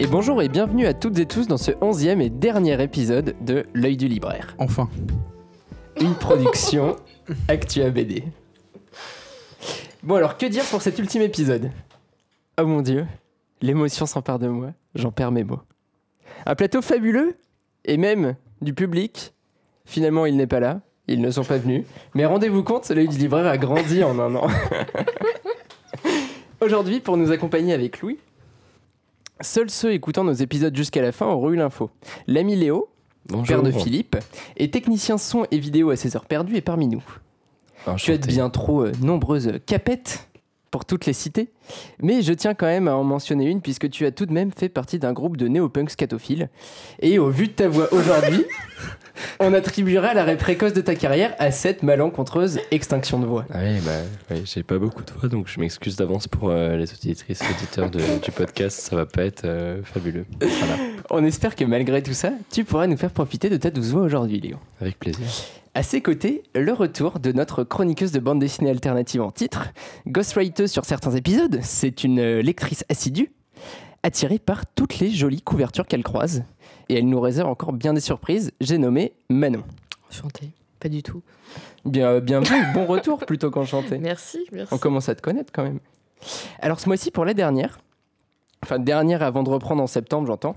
Et bonjour et bienvenue à toutes et tous dans ce onzième et dernier épisode de L'œil du libraire. Enfin. Une production Actua BD. Bon alors que dire pour cet ultime épisode? Oh mon dieu, l'émotion s'empare de moi, j'en perds mes mots. Un plateau fabuleux et même du public. Finalement il n'est pas là, ils ne sont pas venus. Mais rendez-vous compte, l'œil du libraire a grandi en un an. Aujourd'hui pour nous accompagner avec Louis, Seuls ceux écoutant nos épisodes jusqu'à la fin auront eu l'info. L'ami Léo, père de Philippe, est technicien son et vidéo à ses heures perdues et parmi nous. Tu as bien trop euh, nombreuses capettes pour toutes les citer, mais je tiens quand même à en mentionner une puisque tu as tout de même fait partie d'un groupe de néo-punks scatophiles. Et au vu de ta voix aujourd'hui, on attribuera l'arrêt précoce de ta carrière à cette malencontreuse extinction de voix. Ah oui, bah, oui, j'ai pas beaucoup de voix, donc je m'excuse d'avance pour euh, les auditrices et auditeurs de- du podcast. Ça va pas être euh, fabuleux. Voilà, On espère que malgré tout ça, tu pourras nous faire profiter de ta douce voix aujourd'hui, Léo. avec plaisir. À ses côtés, le retour de notre chroniqueuse de bande dessinée alternative en titre, ghostwriter sur certains épisodes, c'est une euh, lectrice assidue, attirée par toutes les jolies couvertures qu'elle croise. Et elle nous réserve encore bien des surprises, j'ai nommé Manon. Enchantée. Pas du tout. Bien, euh, bienvenue, bon retour plutôt qu'enchanté. Merci, merci. On commence à te connaître quand même. Alors ce mois-ci pour la dernière, enfin dernière avant de reprendre en septembre j'entends.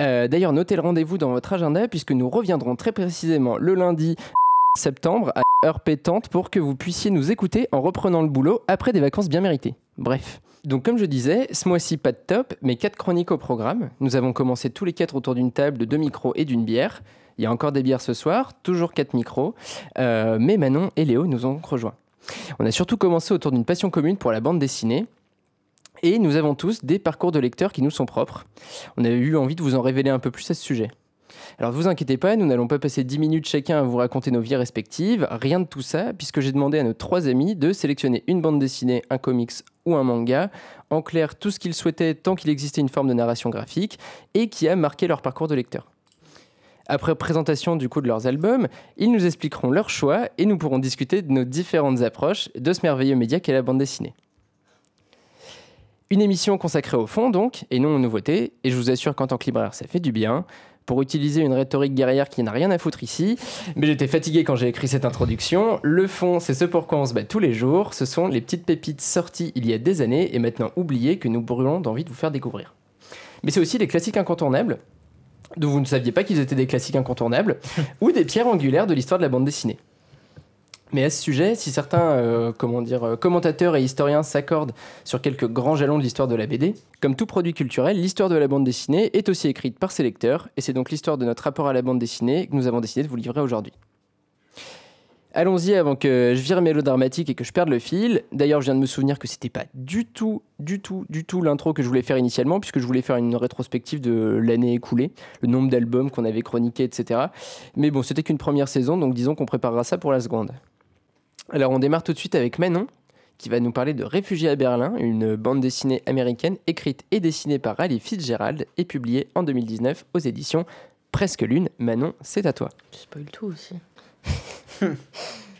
Euh, D'ailleurs notez le rendez-vous dans votre agenda puisque nous reviendrons très précisément le lundi septembre à heure pétante pour que vous puissiez nous écouter en reprenant le boulot après des vacances bien méritées. Bref. Donc comme je disais, ce mois-ci pas de top, mais quatre chroniques au programme. Nous avons commencé tous les quatre autour d'une table de deux micros et d'une bière. Il y a encore des bières ce soir, toujours quatre micros, Euh, mais Manon et Léo nous ont rejoints. On a surtout commencé autour d'une passion commune pour la bande dessinée. Et nous avons tous des parcours de lecteurs qui nous sont propres. On a eu envie de vous en révéler un peu plus à ce sujet. Alors ne vous inquiétez pas, nous n'allons pas passer 10 minutes chacun à vous raconter nos vies respectives, rien de tout ça, puisque j'ai demandé à nos trois amis de sélectionner une bande dessinée, un comics ou un manga, en clair tout ce qu'ils souhaitaient tant qu'il existait une forme de narration graphique, et qui a marqué leur parcours de lecteur. Après présentation du coup de leurs albums, ils nous expliqueront leurs choix et nous pourrons discuter de nos différentes approches de ce merveilleux média qu'est la bande dessinée. Une émission consacrée au fond donc, et non aux nouveautés, et je vous assure qu'en tant que libraire ça fait du bien, pour utiliser une rhétorique guerrière qui n'a rien à foutre ici, mais j'étais fatigué quand j'ai écrit cette introduction, le fond c'est ce pourquoi on se bat tous les jours, ce sont les petites pépites sorties il y a des années et maintenant oubliées que nous brûlons d'envie de vous faire découvrir. Mais c'est aussi les classiques incontournables, dont vous ne saviez pas qu'ils étaient des classiques incontournables, ou des pierres angulaires de l'histoire de la bande dessinée. Mais à ce sujet, si certains euh, euh, commentateurs et historiens s'accordent sur quelques grands jalons de l'histoire de la BD, comme tout produit culturel, l'histoire de la bande dessinée est aussi écrite par ses lecteurs, et c'est donc l'histoire de notre rapport à la bande dessinée que nous avons décidé de vous livrer aujourd'hui. Allons-y avant que je vire mélodramatique et que je perde le fil. D'ailleurs, je viens de me souvenir que c'était pas du tout, du tout, du tout l'intro que je voulais faire initialement, puisque je voulais faire une rétrospective de l'année écoulée, le nombre d'albums qu'on avait chroniqués, etc. Mais bon, c'était qu'une première saison, donc disons qu'on préparera ça pour la seconde. Alors, on démarre tout de suite avec Manon, qui va nous parler de Réfugiés à Berlin, une bande dessinée américaine écrite et dessinée par Ali Fitzgerald et publiée en 2019 aux éditions Presque Lune. Manon, c'est à toi. Je spoil tout aussi.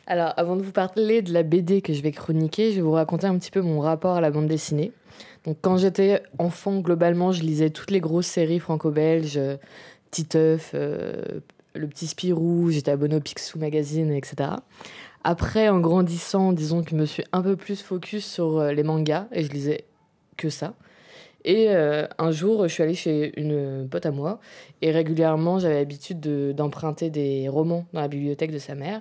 Alors, avant de vous parler de la BD que je vais chroniquer, je vais vous raconter un petit peu mon rapport à la bande dessinée. Donc, quand j'étais enfant, globalement, je lisais toutes les grosses séries franco-belges, euh, Titeuf, euh, Le Petit Spirou, j'étais abonné au Picsou Magazine, etc. Après, en grandissant, disons que je me suis un peu plus focus sur euh, les mangas et je lisais que ça. Et euh, un jour, je suis allée chez une pote à moi et régulièrement, j'avais l'habitude de- d'emprunter des romans dans la bibliothèque de sa mère.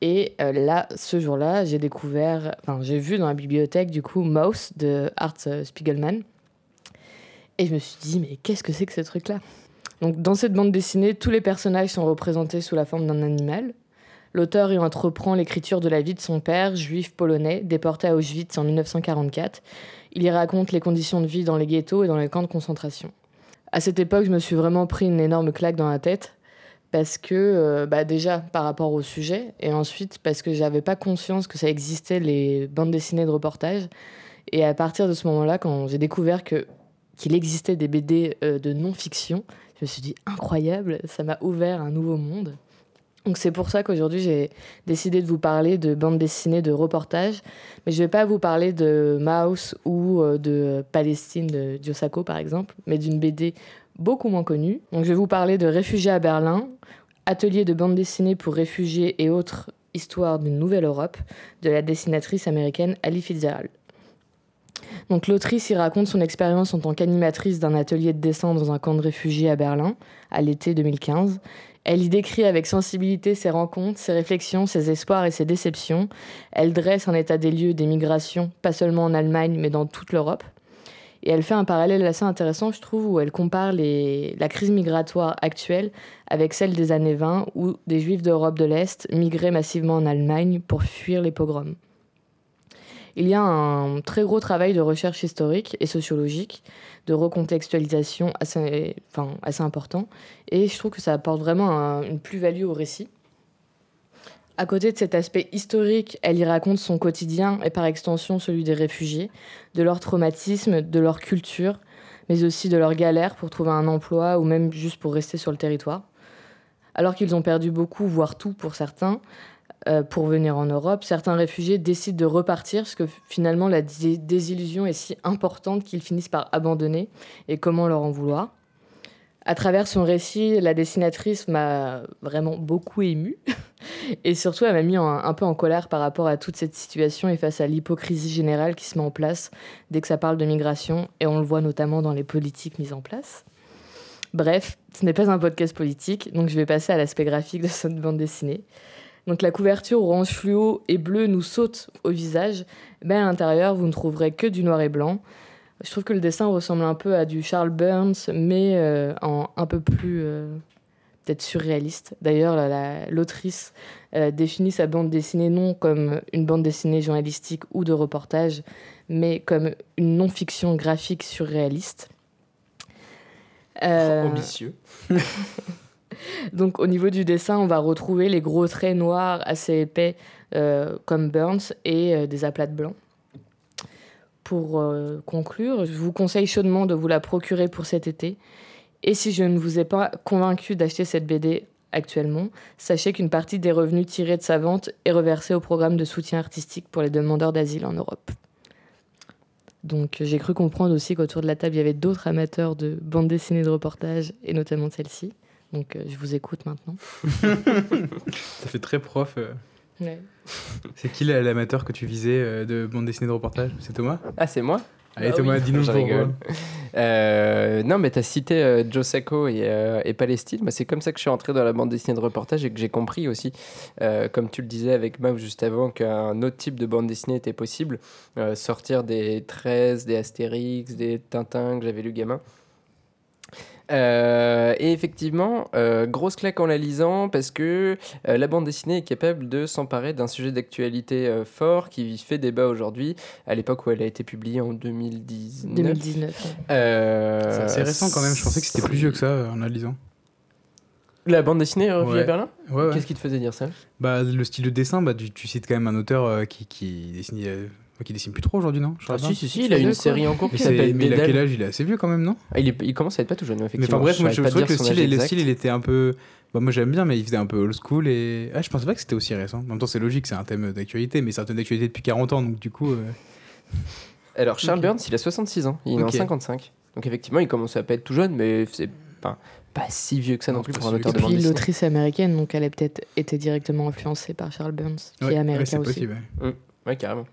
Et euh, là, ce jour-là, j'ai découvert, enfin, j'ai vu dans la bibliothèque, du coup, Mouse de Art Spiegelman. Et je me suis dit, mais qu'est-ce que c'est que ce truc-là? Donc, dans cette bande dessinée, tous les personnages sont représentés sous la forme d'un animal. L'auteur y entreprend l'écriture de la vie de son père, juif polonais, déporté à Auschwitz en 1944. Il y raconte les conditions de vie dans les ghettos et dans les camps de concentration. À cette époque, je me suis vraiment pris une énorme claque dans la tête parce que euh, bah déjà par rapport au sujet et ensuite parce que j'avais pas conscience que ça existait les bandes dessinées de reportage et à partir de ce moment-là quand j'ai découvert que qu'il existait des BD euh, de non-fiction je me suis dit incroyable ça m'a ouvert un nouveau monde Donc c'est pour ça qu'aujourd'hui j'ai décidé de vous parler de bande dessinée de reportage, mais je ne vais pas vous parler de Mouse ou euh, de Palestine de Diosako par exemple, mais d'une BD beaucoup moins connue. Donc je vais vous parler de Réfugiés à Berlin, atelier de bande dessinée pour réfugiés et autres histoires d'une nouvelle Europe, de la dessinatrice américaine Ali Fitzgerald. Donc l'autrice y raconte son expérience en tant qu'animatrice d'un atelier de dessin dans un camp de réfugiés à Berlin à l'été 2015 elle y décrit avec sensibilité ses rencontres, ses réflexions, ses espoirs et ses déceptions. Elle dresse un état des lieux des migrations, pas seulement en Allemagne, mais dans toute l'Europe. Et elle fait un parallèle assez intéressant, je trouve, où elle compare la crise migratoire actuelle avec celle des années 20, où des juifs d'Europe de l'Est migraient massivement en Allemagne pour fuir les pogroms. Il y a un très gros travail de recherche historique et sociologique, de recontextualisation assez, important, et je trouve que ça apporte vraiment une plus-value au récit. À côté de cet aspect historique, elle y raconte son quotidien et par extension celui des réfugiés, de leur traumatisme, de leur culture, mais aussi de leur galère pour trouver un emploi ou même juste pour rester sur le territoire. Alors qu'ils ont perdu beaucoup, voire tout pour certains, pour venir en Europe, certains réfugiés décident de repartir parce que finalement la désillusion est si importante qu'ils finissent par abandonner et comment leur en vouloir? À travers son récit, la dessinatrice m'a vraiment beaucoup émue et surtout elle m'a mis un peu en colère par rapport à toute cette situation et face à l'hypocrisie générale qui se met en place dès que ça parle de migration et on le voit notamment dans les politiques mises en place. Bref, ce n'est pas un podcast politique, donc je vais passer à l'aspect graphique de cette bande dessinée. Donc la couverture orange fluo et bleu nous saute au visage. Ben, à l'intérieur, vous ne trouverez que du noir et blanc. Je trouve que le dessin ressemble un peu à du Charles Burns, mais euh, en un peu plus euh, peut-être surréaliste. D'ailleurs, l'autrice euh, définit sa bande dessinée non comme une bande dessinée journalistique ou de reportage, mais comme une non-fiction graphique surréaliste. Ambitieux. Donc au niveau du dessin, on va retrouver les gros traits noirs assez épais euh, comme Burns et euh, des aplats de blanc. Pour euh, conclure, je vous conseille chaudement de vous la procurer pour cet été. Et si je ne vous ai pas convaincu d'acheter cette BD actuellement, sachez qu'une partie des revenus tirés de sa vente est reversée au programme de soutien artistique pour les demandeurs d'asile en Europe. Donc j'ai cru comprendre aussi qu'autour de la table, il y avait d'autres amateurs de bande dessinée de reportage, et notamment celle-ci. Donc euh, je vous écoute maintenant. Ça fait très prof. Euh. C'est qui l'amateur que tu visais euh, de bande dessinée de reportage? C'est Thomas? Ah, c'est moi? Allez, bah Thomas, dis-nous rigole. non, mais tu as cité Joe Sacco et, et Palestine. Moi, c'est comme ça que je suis entré dans la bande dessinée de reportage et que j'ai compris aussi, comme tu le disais avec Mao juste avant, qu'un autre type de bande dessinée était possible. sortir des 13, des Astérix, des Tintins que j'avais lu gamin. Euh, et effectivement, euh, grosse claque en la lisant parce que euh, la bande dessinée est capable de s'emparer d'un sujet d'actualité fort qui fait débat aujourd'hui, à l'époque où elle a été publiée en 2019. 2019. C'est assez récent quand même, je pensais que c'était plus vieux que ça en la lisant. La bande dessinée Revue à Berlin ouais, Qu'est-ce qui te faisait dire ça? Bah, Le style de dessin, bah, tu, cites quand même un auteur qui, qui dessinait qui dessine plus trop aujourd'hui, non ah, si, si, si, il a une série en cours qui s'appelle Mais il a quel âge? Il est assez vieux quand même, non? Ah, il, il, commence à être pas tout jeune, effectivement. Mais enfin bref, moi je, trouvais que le style, le style, il était un peu. Bah, moi j'aime bien, mais il faisait un peu old school et. Ah, je pensais pas que c'était aussi récent. En même temps, c'est logique, c'est un thème d'actualité, mais c'est un thème d'actualité depuis 40 ans, donc du coup. Euh, Alors, Charles Burns, il a 66 ans, il est en 55. Donc effectivement, il commence à pas être tout jeune, mais c'est pas, pas si vieux que ça non, plus pour un auteur de bande dessinée. l'autrice américaine, donc elle a peut-être été directement influencée par Charles Burns, qui est américain aussi. Possible, ouais. Mmh. ouais, carrément.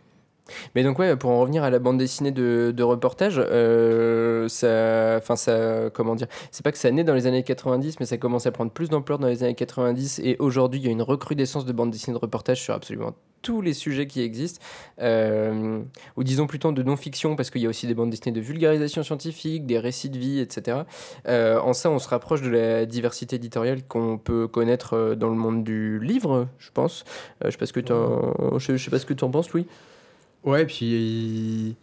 Mais donc ouais, pour en revenir à la bande dessinée de, reportage, euh, ça, enfin ça, comment dire, c'est pas que ça naît dans les années 90, mais ça commence à prendre plus d'ampleur dans les années 90. Et aujourd'hui, il y a une recrudescence de bande dessinée de reportage sur absolument tous les sujets qui existent, euh, ou disons plutôt de non-fiction, parce qu'il y a aussi des bandes dessinées de vulgarisation scientifique, des récits de vie, etc. Euh, en ça, on se rapproche de la diversité éditoriale qu'on peut connaître dans le monde du livre, je pense. je sais pas ce que tu je, je sais pas ce que tu en penses, Louis. Ouais, puis.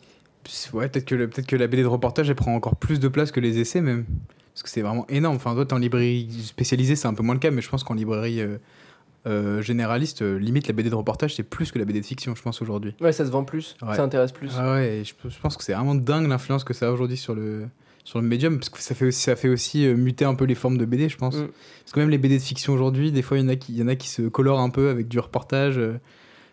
Ouais, peut-être que, peut que la BD de reportage, elle prend encore plus de place que les essais, même. Parce que c'est vraiment énorme. Enfin, toi, en librairie spécialisée, c'est un peu moins le cas, mais je pense qu'en librairie. Euh, euh, généraliste, euh, limite la BD de reportage, c'est plus que la BD de fiction, je pense, aujourd'hui. Ouais, ça se vend plus, ça intéresse plus. Ah ouais, je, je, pense que c'est vraiment dingue l'influence que ça a aujourd'hui sur le, sur le médium, parce que ça fait aussi, ça fait aussi euh, muter un peu les formes de BD, je pense. Mm. Parce que même les BD de fiction aujourd'hui, des fois, il y, en a qui- il y en a qui se colorent un peu avec du reportage.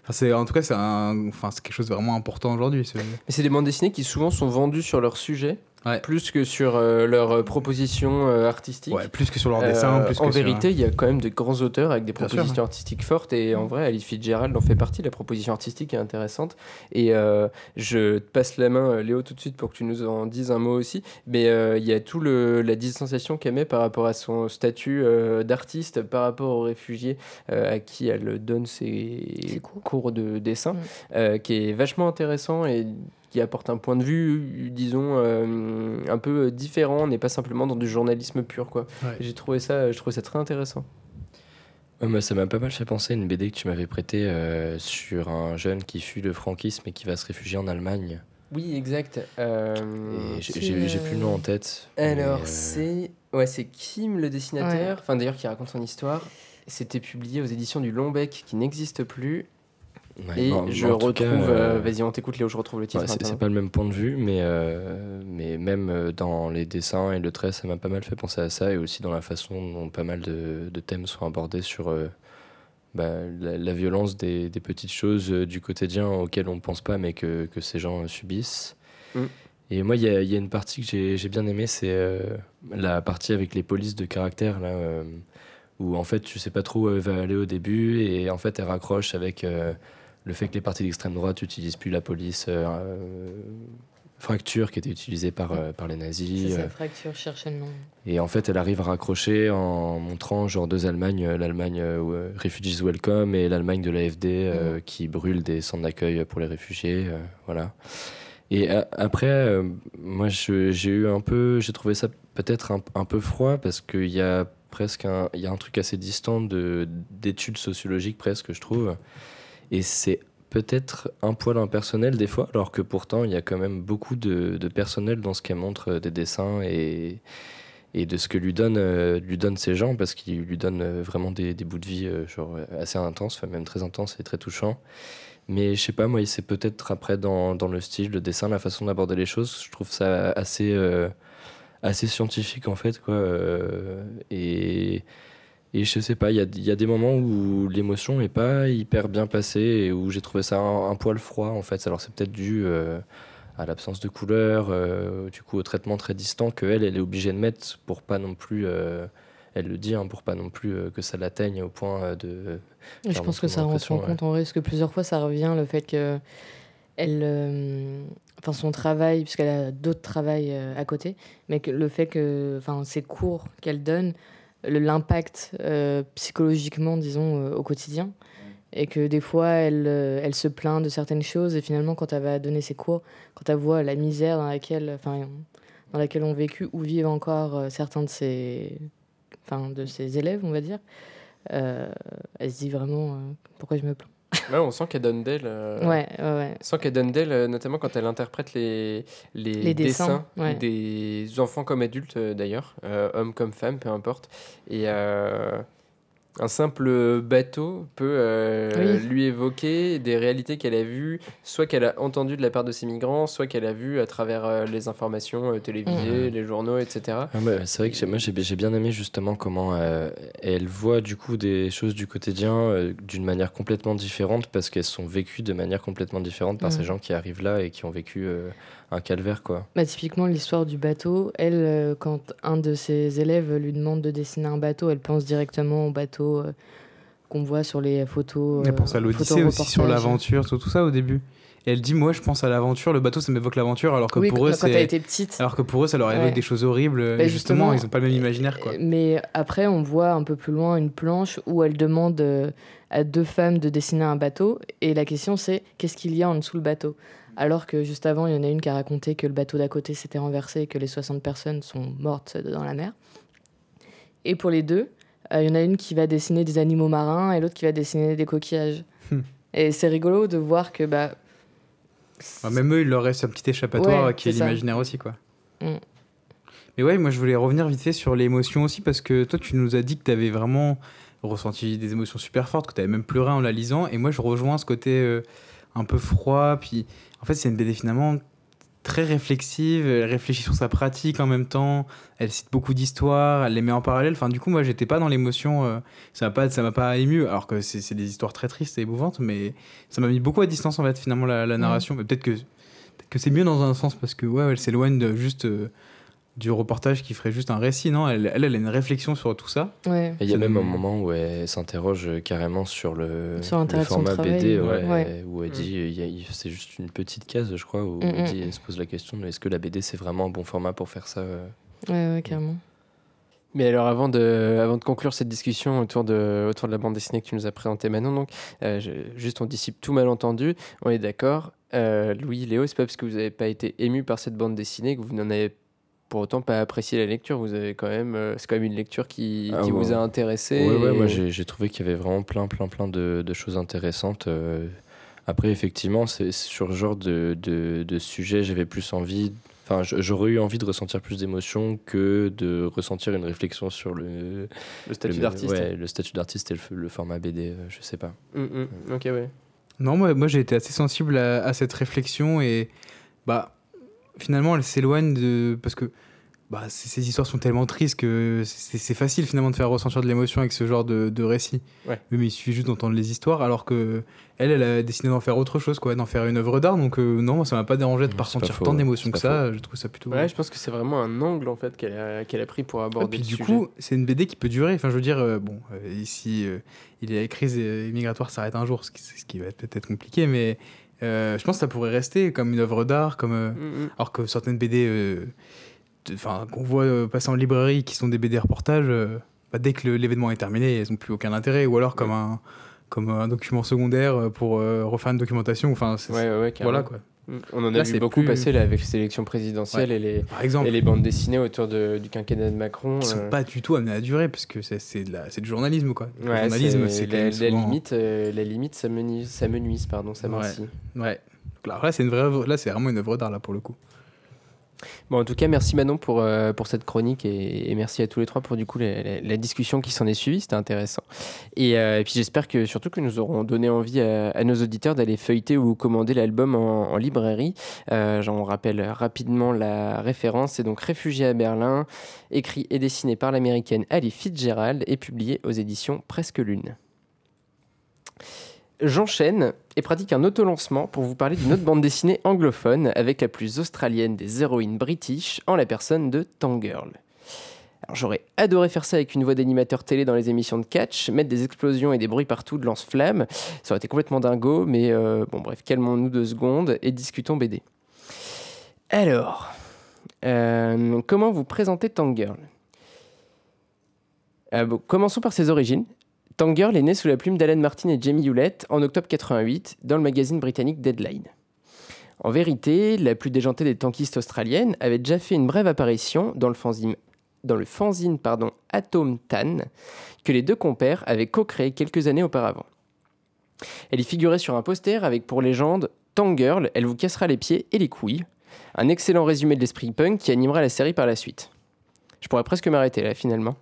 En tout cas, c'est, un, enfin, c'est quelque chose de vraiment important aujourd'hui. Mais c'est des bandes dessinées qui souvent sont vendues sur leur sujet, Ouais. plus que sur euh, leur euh, proposition euh, artistique. Ouais, plus que sur leur Euh, dessin, plus en vérité, il y a quand même de grands auteurs avec des Bien sûr, propositions artistiques fortes et en vrai, Alice Fitzgerald en fait partie. La proposition artistique est intéressante et euh, je te passe la main, Léo, tout de suite pour que tu nous en dises un mot aussi. Mais euh, il y a tout le la distanciation qu'elle met par rapport à son statut euh, d'artiste, par rapport aux réfugiés euh, à qui elle donne ses, cours. cours de dessin, Mm. euh, qui est vachement intéressant et qui apporte un point de vue, disons, euh, un peu différent. On n'est pas simplement dans du journalisme pur, quoi. Ouais. J'ai trouvé ça, je trouvais ça très intéressant. Ouais, moi, ça m'a pas mal fait penser à une BD que tu m'avais prêtée euh, sur un jeune qui fuit le franquisme et qui va se réfugier en Allemagne. Oui, exact. Euh, j'ai- euh, plus le nom en tête. Alors, euh, c'est ouais, c'est Kim, le dessinateur, Ouais. enfin d'ailleurs qui raconte son histoire. C'était publié aux éditions du Lombec qui n'existe plus. Ouais, et bon, je retrouve. euh, euh, Vas-y, on t'écoute, Léo, je retrouve le titre. Ouais, c'est pas le même point de vue, mais, euh, mais même dans les dessins et le trait, ça m'a pas mal fait penser à ça, et aussi dans la façon dont pas mal de, de thèmes sont abordés sur euh, bah, la, la violence des, des petites choses du quotidien auxquelles on pense pas, mais que, que ces gens subissent. Mm. Et moi, il y y a une partie que j'ai j'ai bien aimée, c'est la partie avec les polices de caractère, là, où en fait, tu sais pas trop où elle va aller au début, et en fait, elle raccroche avec. euh, le fait que les partis d'extrême droite n'utilisent plus la police euh, euh, fracture qui était utilisée par, euh, par les nazis. euh, fracture, chercher le nom. et en fait, elle arrive à raccrocher en montrant genre deux Allemagnes, l'Allemagne euh, Refugees Welcome et l'Allemagne de l'AFD euh, qui brûle des centres d'accueil pour les réfugiés. voilà. Et a- après, moi, j'ai eu un peu, j'ai trouvé ça peut-être un, un peu froid parce qu'il y a presque un, y a un truc assez distant de d'études sociologiques presque, je trouve. Et c'est peut-être un poil impersonnel des fois, alors que pourtant il y a quand même beaucoup de, personnel dans ce qu'elle montre euh, des dessins et, et de ce que lui donne, euh, lui donne ces gens, parce qu'il lui donne euh, vraiment des, des bouts de vie euh, genre, assez intenses, enfin, même très intenses et très touchants. Mais je sais pas, moi, c'est peut-être après dans, dans le style, le dessin, la façon d'aborder les choses, je trouve ça assez, assez scientifique en fait, quoi. et, et je sais pas, il y a, il y a des moments où l'émotion est pas hyper bien passée et où j'ai trouvé ça un, un poil froid en fait. Alors c'est peut-être dû euh, à l'absence de couleur, euh, du coup au traitement très distant que elle, elle est obligée de mettre pour pas non plus, euh, elle le dit, hein, pour pas non plus que ça l'atteigne au point de. Je pense que ça rentre en impression, compte en vrai, parce que plusieurs fois ça revient le fait que elle, euh, enfin son travail, puisqu'elle a d'autres travails euh, à côté, mais que le fait que, enfin ses cours qu'elle donne, l'impact euh, psychologiquement, disons, euh, au quotidien, et que des fois elle, euh, elle se plaint de certaines choses, et finalement quand elle va donner ses cours, quand elle voit la misère dans laquelle, enfin dans laquelle ont vécu ou vivent encore certains de ses, enfin de ses élèves, on va dire. elle se dit vraiment pourquoi je me plains? Ouais, on sent qu'elle donne d'elle. euh, Ouais, ouais, ouais. On sent qu'elle donne d'elle, euh, notamment quand elle interprète les, les, Les dessins, des enfants comme adultes euh, d'ailleurs, euh, hommes comme femmes, peu importe. Et euh, un simple bateau peut euh, Oui. lui évoquer des réalités qu'elle a vues, soit qu'elle a entendues de la part de ces migrants, soit qu'elle a vues à travers euh, les informations euh, télévisées, les journaux, etc. Ah c'est vrai que moi j'ai bien aimé justement comment euh, elle voit du coup des choses du quotidien euh, d'une manière complètement différente parce qu'elles sont vécues de manière complètement différente par Mhm. ces gens qui arrivent là et qui ont vécu euh, un calvaire quoi. Bah, typiquement, l'histoire du bateau, elle, euh, quand un de ses élèves lui demande de dessiner un bateau, elle pense directement au bateau euh, qu'on voit sur les photos. Elle euh, pense à l'Odyssée aussi sur l'aventure, tout, tout ça au début. Et elle dit, moi je pense à l'aventure, le bateau ça m'évoque l'aventure, alors que Oui, pour quand, eux quand petite. Alors que pour eux ça leur évoque Ouais. des choses horribles. Bah, et justement, justement, ils ont pas le même imaginaire quoi. Mais après, on voit un peu plus loin une planche où elle demande à deux femmes de dessiner un bateau. Et la question, c'est qu'est-ce qu'il y a en dessous le bateau? Alors que juste avant, il y en a une qui a raconté que le bateau d'à côté s'était renversé et que les 60 personnes sont mortes dans la mer. Et pour les deux, euh, il y en a une qui va dessiner des animaux marins et l'autre qui va dessiner des coquillages. Hmm. Et c'est rigolo de voir que bah, même eux, il leur reste un petit échappatoire Ouais, qui est l'imaginaire aussi, quoi. Mm. Mais ouais, moi je voulais revenir vite fait sur l'émotion aussi, parce que toi, tu nous as dit que tu avais vraiment ressenti des émotions super fortes, que tu avais même pleuré en la lisant, et moi je rejoins ce côté euh, un peu froid, puis en fait, c'est une BD finalement très réflexive, elle réfléchit sur sa pratique en même temps, elle cite beaucoup d'histoires, elle les met en parallèle. Enfin, du coup, moi, j'étais pas dans l'émotion, euh, ça m'a pas, ça m'a pas ému, alors que c'est c'est des histoires très tristes et émouvantes, mais ça m'a mis beaucoup à distance en fait, finalement, la, la narration. Mais peut-être que, peut que c'est mieux dans un sens parce que, ouais, elle s'éloigne de juste euh, du reportage qui ferait juste un récit, non? Elle, elle, elle a une réflexion sur tout ça. Ouais. Et il y a même un moment où elle s'interroge carrément sur le, Sur format BD, ouais. ouais, Ouais. où elle dit, a- il- c'est juste une petite case, je crois, où Mm, elle, mm. dit, elle se pose la question est-ce que la BD c'est vraiment un bon format pour faire ça euh? Ouais, ouais, carrément. Mais alors, avant de, avant de conclure cette discussion autour de, autour de la bande dessinée que tu nous as présentée Manon, donc, euh, je- juste on dissipe tout malentendu, on est d'accord. Euh, Louis, Léo, c'est pas parce que vous n'avez pas été ému par cette bande dessinée que vous n'en avez pour autant pas apprécié la lecture. Vous avez quand même, euh, c'est quand même une lecture qui, Ah qui ouais. vous a intéressé. Ouais, ouais, et- moi j'ai j'ai trouvé qu'il y avait vraiment plein, plein, plein de, de choses intéressantes. euh. Après, effectivement, c'est sur ce genre de, de, de sujet, j'avais plus envie. Enfin, j'aurais eu envie de ressentir plus d'émotions que de ressentir une réflexion sur le, le statut le- d'artiste. ouais, le statut d'artiste et le, le format BD, euh, je sais pas. Mm, mm. Ok, ouais. Non, moi, moi j'ai été assez sensible à, à cette réflexion et bah finalement elle s'éloigne de parce que bah, ces histoires sont tellement tristes que c'est facile finalement de faire ressentir de l'émotion avec ce genre de, de récit. Ouais. Mais, il suffit juste d'entendre les histoires alors que elle, elle a décidé d'en faire autre chose, quoi, d'en faire une œuvre d'art. Donc euh, non, moi, ça m'a pas dérangé de Ouais, pas ressentir faux, tant d'émotions que ça. Je trouve ça plutôt. Ouais, je pense que c'est vraiment un angle en fait qu'elle a, pris pour aborder puis le du sujet. coup, c'est une BD qui peut durer. Enfin, je veux dire, euh, bon, euh, ici, euh, il y a la crise euh, immigratoire s'arrête un jour, ce qui, ce qui va être peut-être compliqué, mais euh, je pense que ça pourrait rester comme une œuvre d'art, comme euh, Mm, mm. alors que certaines BD, euh, enfin, qu'on voit passer en librairie, qui sont des BD reportages, bah, dès que l'événement est terminé, elles n'ont plus aucun intérêt, ou alors comme un comme un document secondaire pour refaire une documentation. Enfin, Ouais, ouais, voilà quoi. On en a Là, vu c'est beaucoup plus- passer là, avec les élections présidentielles et, les, Par exemple, et les bandes dessinées autour de- du quinquennat de Macron. qui sont euh, pas du tout amenés à durer, parce que c'est c'est de la- c'est du journalisme quoi. Le Ouais, journalisme, c'est c'est quand la, même la souvent- limite, euh, la limite, ça menuise, ça menuise, pardon, ça Ouais. Ouais. Donc là, là, c'est une vraie œuvre- là c'est vraiment une œuvre d'art là pour le coup. Bon, en tout cas, merci Manon pour, euh, pour cette chronique et, merci à tous les trois pour du coup la, discussion qui s'en est suivie, c'était intéressant. Et, euh, et puis j'espère que surtout que nous aurons donné envie à, nos auditeurs d'aller feuilleter ou commander l'album en, en librairie. Euh, J'en rappelle rapidement la référence, c'est donc Réfugié à Berlin, écrit et dessiné par l'américaine Ali Fitzgerald et publié aux éditions Presque Lune. J'enchaîne et pratique un autolancement pour vous parler d'une autre bande dessinée anglophone avec la plus australienne des héroïnes british en la personne de Tangirl. J'aurais adoré faire ça avec une voix d'animateur télé dans les émissions de catch, mettre des explosions et des bruits partout de lance-flammes. Ça aurait été complètement dingo, mais euh, bon bref, calmons-nous deux secondes et discutons BD. Alors, euh, comment vous présenter Tangirl? Euh, Commençons par ses origines. Tangirl est né sous la plume d'Alan Martin et Jamie Hewlett en octobre 88 dans le magazine britannique Deadline. En vérité, la plus déjantée des tankistes australiennes avait déjà fait une brève apparition dans le fanzine, pardon, Atom Tan que les deux compères avaient co-créé quelques années auparavant. Elle y figurait sur un poster avec pour légende Tangirl, elle vous cassera les pieds et les couilles. Un excellent résumé de l'esprit punk qui animera la série par la suite. Je pourrais presque m'arrêter là finalement.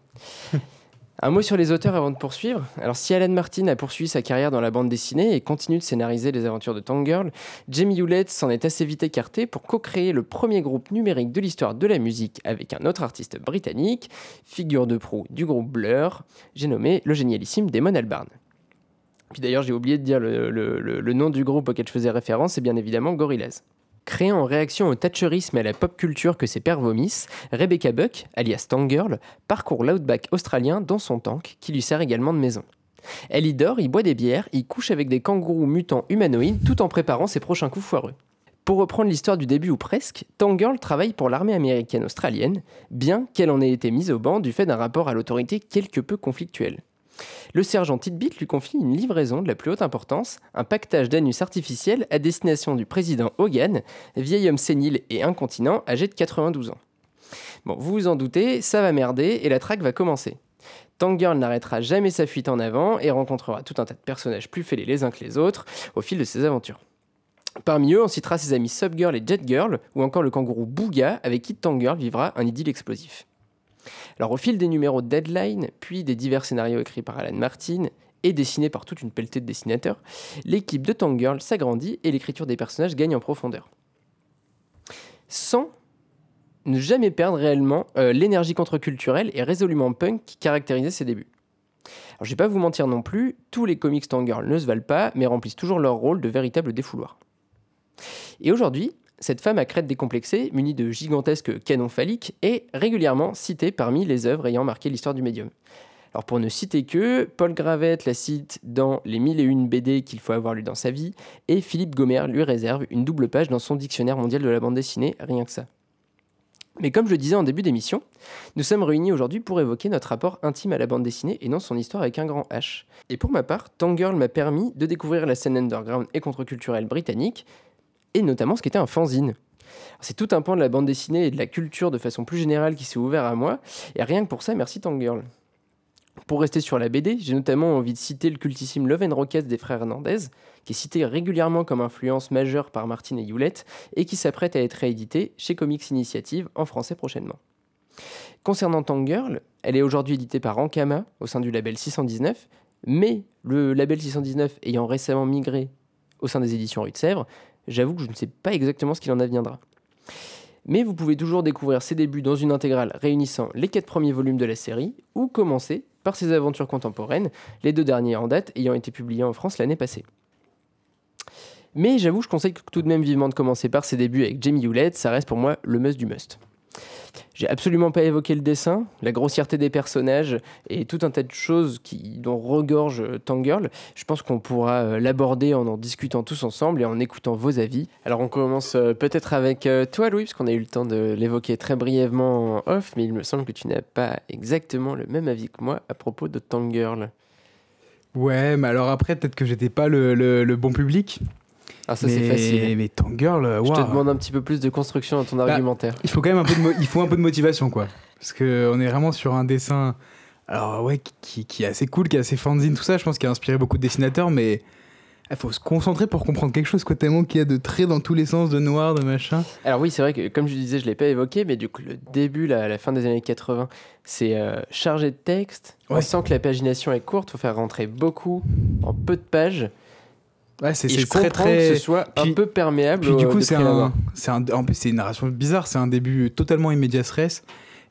Un mot sur les auteurs avant de poursuivre. Alors, si Alan Martin a poursuivi sa carrière dans la bande dessinée et continue de scénariser les aventures de Tangirl, Jamie Hewlett s'en est assez vite écarté pour co-créer le premier groupe numérique de l'histoire de la musique avec un autre artiste britannique, figure de proue du groupe Blur, j'ai nommé le génialissime Damon Albarn. Puis d'ailleurs, j'ai oublié de dire le, le- nom du groupe auquel je faisais référence, c'est bien évidemment Gorillaz. Créé en réaction au thatcherisme et à la pop culture que ses pères vomissent, Rebecca Buck, alias Tangirl, parcourt l'outback australien dans son tank, qui lui sert également de maison. Elle y dort, y boit des bières, y couche avec des kangourous mutants humanoïdes tout en préparant ses prochains coups foireux. Pour reprendre l'histoire du début ou presque, Tangirl travaille pour l'armée américaine australienne, bien qu'elle en ait été mise au banc du fait d'un rapport à l'autorité quelque peu conflictuel. Le sergent Titbit lui confie une livraison de la plus haute importance, un pactage d'anus artificiel à destination du président Hogan, vieil homme sénile et incontinent âgé de 92 ans. Bon, vous vous en doutez, ça va merder et la traque va commencer. Tangirl n'arrêtera jamais sa fuite en avant et rencontrera tout un tas de personnages plus fêlés les uns que les autres au fil de ses aventures. Parmi eux, on citera ses amis Subgirl et Jetgirl, ou encore le kangourou Booga, avec qui Tangirl vivra un idylle explosif. Alors, au fil des numéros de Deadline, puis des divers scénarios écrits par Alan Martin et dessinés par toute une pelletée de dessinateurs, l'équipe de Tangirl s'agrandit et l'écriture des personnages gagne en profondeur. sans ne jamais perdre réellement euh, l'énergie contre-culturelle et résolument punk qui caractérisait ses débuts. Alors, je vais pas vous mentir non plus, tous les comics Tangirl ne se valent pas, mais remplissent toujours leur rôle de véritable défouloir. Et aujourd'hui, cette femme à crête décomplexée, munie de gigantesques canons phalliques, est régulièrement citée parmi les œuvres ayant marqué l'histoire du médium. Alors pour ne citer que, Paul Gravette la cite dans Les mille et une BD qu'il faut avoir lu dans sa vie, et Philippe Gomer lui réserve une double page dans son dictionnaire mondial de la bande dessinée, rien que ça. Mais comme je le disais en début d'émission, nous sommes réunis aujourd'hui pour évoquer notre rapport intime à la bande dessinée et non son histoire avec un grand H. Et pour ma part, Tangirl m'a permis de découvrir la scène underground et contre-culturelle britannique, et notamment ce qu'était un fanzine. C'est tout un pan de la bande dessinée et de la culture de façon plus générale qui s'est ouvert à moi, et rien que pour ça, merci Tangirl. Pour rester sur la BD, j'ai notamment envie de citer le cultissime Love and Rockets des frères Hernandez, qui est cité régulièrement comme influence majeure par Martin et Hewlett, et qui s'apprête à être réédité chez Comics Initiative en français prochainement. Concernant Tangirl, elle est aujourd'hui éditée par Ankama au sein du label 619, mais le label 619 ayant récemment migré au sein des éditions Rue de Sèvres, j'avoue que je ne sais pas exactement ce qu'il en adviendra. Mais vous pouvez toujours découvrir ses débuts dans une intégrale réunissant les quatre premiers volumes de la série, ou commencer par ses aventures contemporaines, les deux derniers en date ayant été publiés en France l'année passée. Mais j'avoue, je conseille tout de même vivement de commencer par ses débuts avec Jamie Hewlett, ça reste pour moi le must du must. J'ai absolument pas évoqué le dessin, la grossièreté des personnages et tout un tas de choses qui, dont regorge euh, Tangirl. Je pense qu'on pourra euh, l'aborder en en discutant tous ensemble et en écoutant vos avis. Alors on commence euh, peut-être avec toi Louis, parce qu'on a eu le temps de l'évoquer très brièvement en off, mais il me semble que tu n'as pas exactement le même avis que moi à propos de Tangirl. Ouais, mais alors après, peut-être que j'étais pas le, bon public. Ah ça mais, c'est facile. Mais Tangirl, Je te demande un petit peu plus de construction dans ton Bah, argumentaire. Il faut quand même un peu de, il faut un peu de motivation, quoi. Parce qu'on est vraiment sur un dessin, alors ouais, qui, qui est assez cool, qui est assez fanzine, tout ça. Je pense qu'il a inspiré beaucoup de dessinateurs, mais il faut se concentrer pour comprendre quelque chose, quoi. Tellement qu'il y a de traits dans tous les sens, de noir, de machin. Alors oui, c'est vrai que comme je disais, je l'ai pas évoqué, mais du coup le début, la fin des années 80, c'est euh, chargé de texte. On sent que la pagination est courte, faut faire rentrer beaucoup en peu de pages. Ouais, c'est très comprends très. que ce soit un peu perméable. Puis du coup, c'est un, en plus c'est une narration bizarre. C'est un début totalement immédiat res,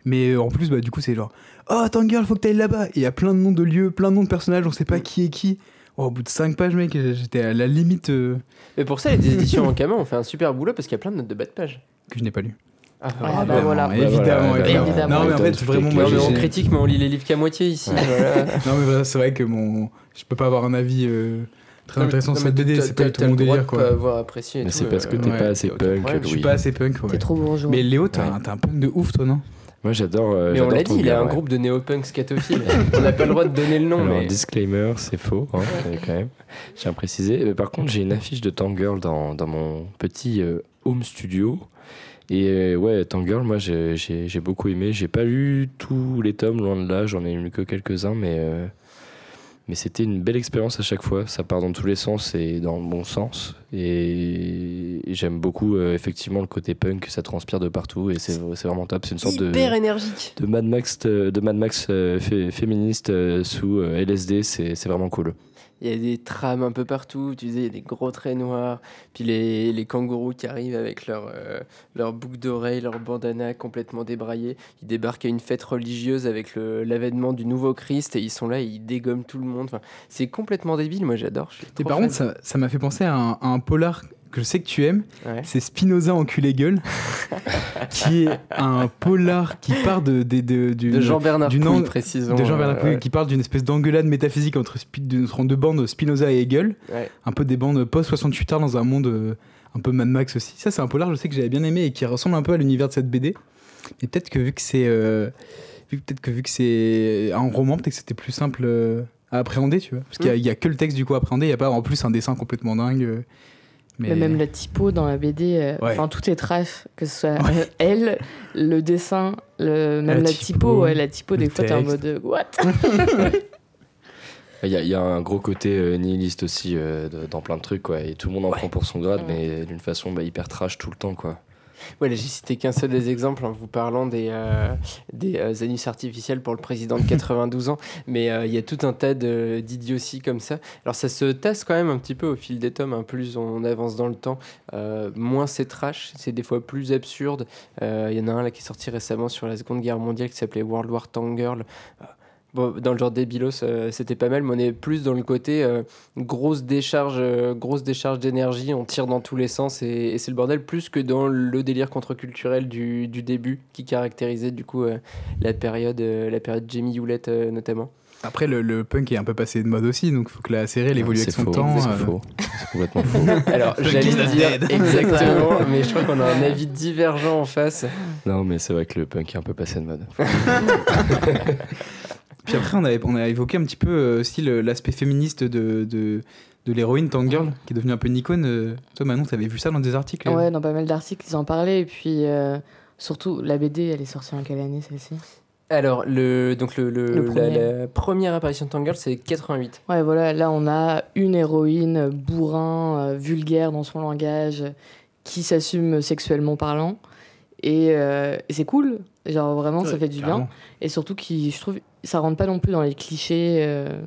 mais euh, en plus, bah du coup, c'est genre, oh Tangirl, faut que t'ailles là-bas. Et il y a plein de noms de lieux, plein de noms de personnages, on sait pas Mm. qui est qui. Oh, au bout de 5 pages, mec, j'étais à la limite euh, Mais pour ça, les éditions en Kama ont fait un super boulot parce qu'il y a plein de notes de bas de page. que je n'ai pas lu. Ah, Ah, bah voilà. évidemment, évidemment, évidemment. évidemment. Non, mais en fait, vraiment, moi, Non, mais on critique, mais on lit les livres qu'à moitié ici. voilà. Non, mais voilà, c'est vrai que mon. Je peux pas avoir un avis euh, très Non, intéressant cette BD, c'est pas tout mon délire, quoi. avoir apprécié. Mais c'est parce que euh, t'es pas assez y a punk. Je suis pas assez punk. T'es trop bourgeois. Mais Léo, t'as Ouais. un, un punk de ouf, toi, non? Moi j'adore. euh, Mais on l'a dit, il a Tangirl, un ouais. groupe de néo-punk scatophiles. on n'a pas le droit de donner le nom, Alors, mais. disclaimer, c'est faux, hein, quand même. À préciser. Mais par contre, j'ai une affiche de Tangirl dans, dans mon petit euh, home studio. Et euh, ouais, Tangirl, moi j'ai j'ai- j'ai beaucoup aimé. J'ai pas lu tous les tomes, loin de là, j'en ai lu que quelques-uns, mais, euh, mais c'était une belle expérience à chaque fois. Ça part dans tous les sens et dans le bon sens. Et, et j'aime beaucoup euh, effectivement le côté punk, ça transpire de partout et c'est vraiment top. C'est une sorte de Hyper énergique. de Mad Max, euh, de Mad Max euh, fé- féministe euh, sous LSD, c'est vraiment cool. Il y a des trames un peu partout, tu disais, il y a des gros traits noirs, puis les, les kangourous qui arrivent avec leur, euh, leur boucle d'oreille, leur bandana complètement débraillé. Ils débarquent à une fête religieuse avec l'avènement du nouveau Christ et ils sont là, et ils dégomment tout le monde. Enfin, c'est complètement débile, moi j'adore. Et par contre, ça ça m'a fait penser à un, à un polar que je sais que tu aimes. Ouais. C'est Spinoza enculé gueule, qui est un polar qui part de, de, de, du- de Jean-Bernard Pouille, nom- précisons. de Jean-Bernard euh, qui parle d'une espèce d'engueulade métaphysique entre, deux bandes, Spinoza et Hegel. ouais. Un peu des bandes post-68 heures dans un monde euh, un peu Mad Max aussi. Ça, c'est un polar, je sais que j'avais bien aimé et qui ressemble un peu à l'univers de cette BD. Et peut-être que vu que c'est. euh, peut-être que vu que c'est un roman, peut-être que c'était plus simple euh, à appréhender, tu vois. Parce qu'il y a- il y, a que le texte du coup à appréhender, il n'y a pas en plus un dessin complètement dingue. Mais même la typo dans la BD, euh, Ouais. enfin tout est trash, que ce soit Ouais. euh, elle, le dessin, le, même La la, typo, typo, ouais, la typo des fois t'es en mode what? Il y, a- il y a un gros côté euh, nihiliste aussi euh, de- dans plein de trucs, quoi. Et tout le monde en Ouais. prend pour son grade, Ouais. mais d'une façon bah, hyper trash tout le temps, quoi. Voilà, j'ai cité qu'un seul des exemples en vous parlant des, euh, des euh, anus artificiels pour le président de 92 ans, mais euh, il y a tout un tas d'idioties comme ça. Alors ça se tasse quand même un petit peu au fil des tomes, hein, plus on avance dans le temps, moins c'est trash, c'est des fois plus absurde. Il y en a un là qui est sorti récemment sur la Seconde Guerre mondiale qui s'appelait World War Tank Girl. Bon, dans le genre débilos, euh, c'était pas mal, mais on est plus dans le côté euh, grosse décharge, euh, grosse décharge d'énergie, on tire dans tous les sens et, et c'est le bordel, plus que dans le délire contre-culturel du, du début qui caractérisait du coup euh, la période, euh, la période Jamie Hewlett euh, notamment. Après, le, le punk est un peu passé de mode aussi, donc il faut que la série elle évolue C'est avec son faux, temps. C'est euh. faux. C'est complètement faux. Alors j'allais dire dead. exactement, mais je crois qu'on a un avis divergent en face. Non, mais c'est vrai que le punk est un peu passé de mode. Puis après, on, avait, on a évoqué un petit peu euh, aussi l'aspect féministe de, de, de l'héroïne Tank Girl, qui est devenue un peu une icône. euh. Toi, Manon, t'avais vu ça dans des articles Ouais, dans pas mal d'articles, ils en parlaient. Et puis, euh, surtout, la BD, elle est sortie en quelle année celle-ci? Alors le, donc le, le- Le la, premier. la première apparition de Tangle c'est 88. Ouais, voilà, là, on a une héroïne bourrin, euh, vulgaire dans son langage, qui s'assume sexuellement parlant. Et, euh, et c'est cool. Genre, vraiment, ça fait du bien. Et surtout, qui, je trouve, ça rentre pas non plus dans les clichés euh,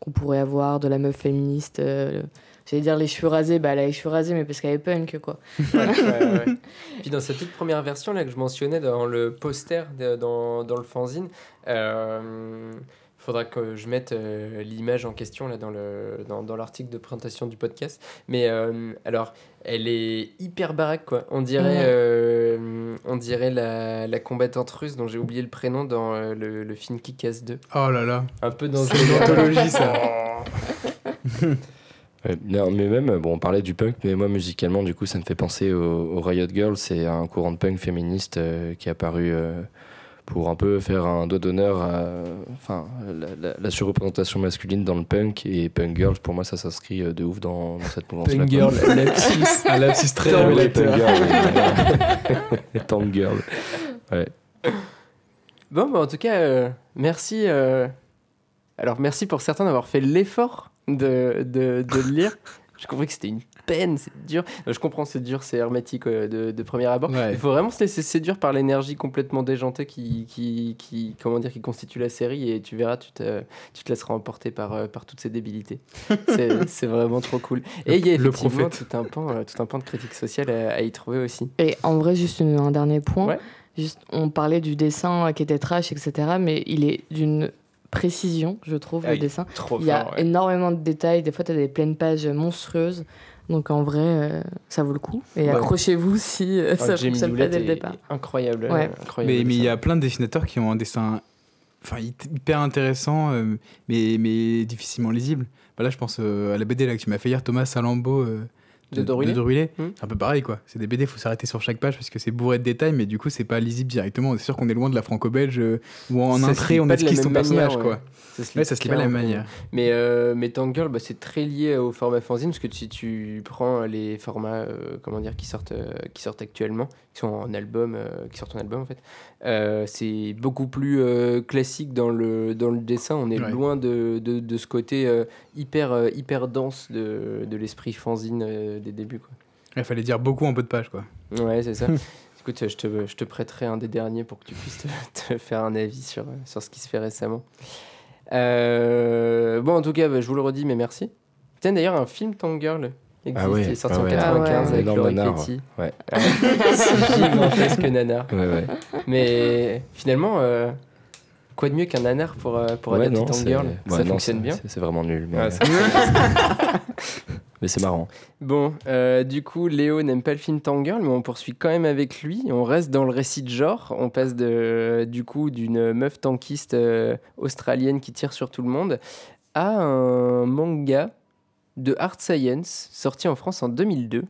qu'on pourrait avoir de la meuf féministe. euh, J'allais dire les cheveux rasés, bah elle a les cheveux rasés, mais parce qu'elle est punk, quoi. Ouais, ouais, ouais. Puis dans cette toute première version là que je mentionnais dans le poster, de- dans, dans le fanzine, euh, faudra que je mette euh, l'image en question là dans le dans, dans l'article de présentation du podcast. Mais euh, alors, elle est hyper baraque quoi. On dirait Ouais. euh, on dirait la, la combattante russe dont j'ai oublié le prénom dans euh, le, le film Kick-Ass 2. Oh là là. Un peu dans une anthologie, ça. Non, mais même, bon, on parlait du punk, mais moi, musicalement, du coup, ça me fait penser au, au Riot Girl. C'est un courant de punk féministe euh, qui est apparu euh, pour un peu faire un doigt d'honneur à enfin, la, la- la surreprésentation masculine dans le punk. Et Punk Girl, pour moi, ça s'inscrit euh, de ouf dans, dans cette mouvance-là. Punk. Girl, lapsus. Un lapsus très Ouais, ouais, révélateur. Punk Girl. oui. Punk Girl. Bon, bah, en tout cas, euh, merci. euh, Alors, merci pour certains d'avoir fait l'effort de, de, de le lire. J'ai compris que c'était une peine, c'est dur. Je comprends, c'est dur, c'est hermétique euh, de, de premier abord. Ouais. Il faut vraiment se laisser séduire par l'énergie complètement déjantée qui, qui, qui, comment dire, qui constitue la série et tu verras, tu te, tu te laisseras emporter par, euh, par toutes ces débilités. C'est c'est vraiment trop cool. Et il y a effectivement tout un, pan, euh, tout un pan de critique sociale à, à y trouver aussi. Et en vrai, juste une- un dernier point. Ouais. Juste, on parlait du dessin qui était trash, etc. Mais il est d'une précision, je trouve, Ah, le il- dessin. Trop Il y a fort, ouais. énormément de détails. Des fois, tu as des pleines pages monstrueuses. Donc en vrai, euh, ça vaut le coup. Et Ouais. accrochez-vous si euh, Ah, ça Jamie fonctionne pas dès le départ. Incroyable. Ouais. euh, incroyable Mais mais il y a plein de dessinateurs qui ont un dessin enfin, hyper intéressant, euh, mais, mais difficilement lisible. Bah là, je pense euh, à la BD là, que tu m'as fait hier, Thomas Salambo. De. Hmm. C'est un peu pareil, quoi. C'est des BD, il faut s'arrêter sur chaque page parce que c'est bourré de détails, mais du coup, c'est pas lisible directement. C'est sûr qu'on est loin de la franco-belge euh, où en Ça entrée, lit on de esquisse même personnage, quoi. Ça se Ouais, ça se lit pas de la même manière. Mais, euh, mais bah, c'est très lié au format fanzine, parce que si tu prends les formats euh, comment dire, qui, sortent, euh, qui sortent actuellement, qui sont en album, qui sortent en album en fait, c'est beaucoup plus classique dans le, dans le dessin. On est Ouais. loin de, de, de ce côté hyper, hyper dense de, de l'esprit fanzine des débuts. Quoi. Il fallait dire beaucoup en peu de pages, quoi. Ouais, c'est ça. Écoute, je te, je te prêterai un des derniers pour que tu puisses te, te faire un avis sur, sur ce qui se fait récemment. Euh, bon, en tout cas, bah, je vous le redis, mais merci. Tiens, d'ailleurs, un film Tank Girl existe, Ah ouais, il est sorti ah en ouais. 95 Ah ouais. avec Laurie nanar, Petty. ouais. Ouais. C'est gigantesque nanar. Ouais, ouais. Mais finalement, euh, quoi de mieux qu'un nanar pour, euh, pour Ouais, adapter non, Tank c'est- Girl ouais, Ça non, fonctionne bien. c'est- vraiment nul. Mais, Ah, mais c'est marrant. Bon, euh, du coup, Léo n'aime pas le film Tank Girl, mais on poursuit quand même avec lui. On reste dans le récit de genre. On passe du coup d'une meuf tankiste euh, australienne qui tire sur tout le monde à un manga de Art Science sorti en France en 2002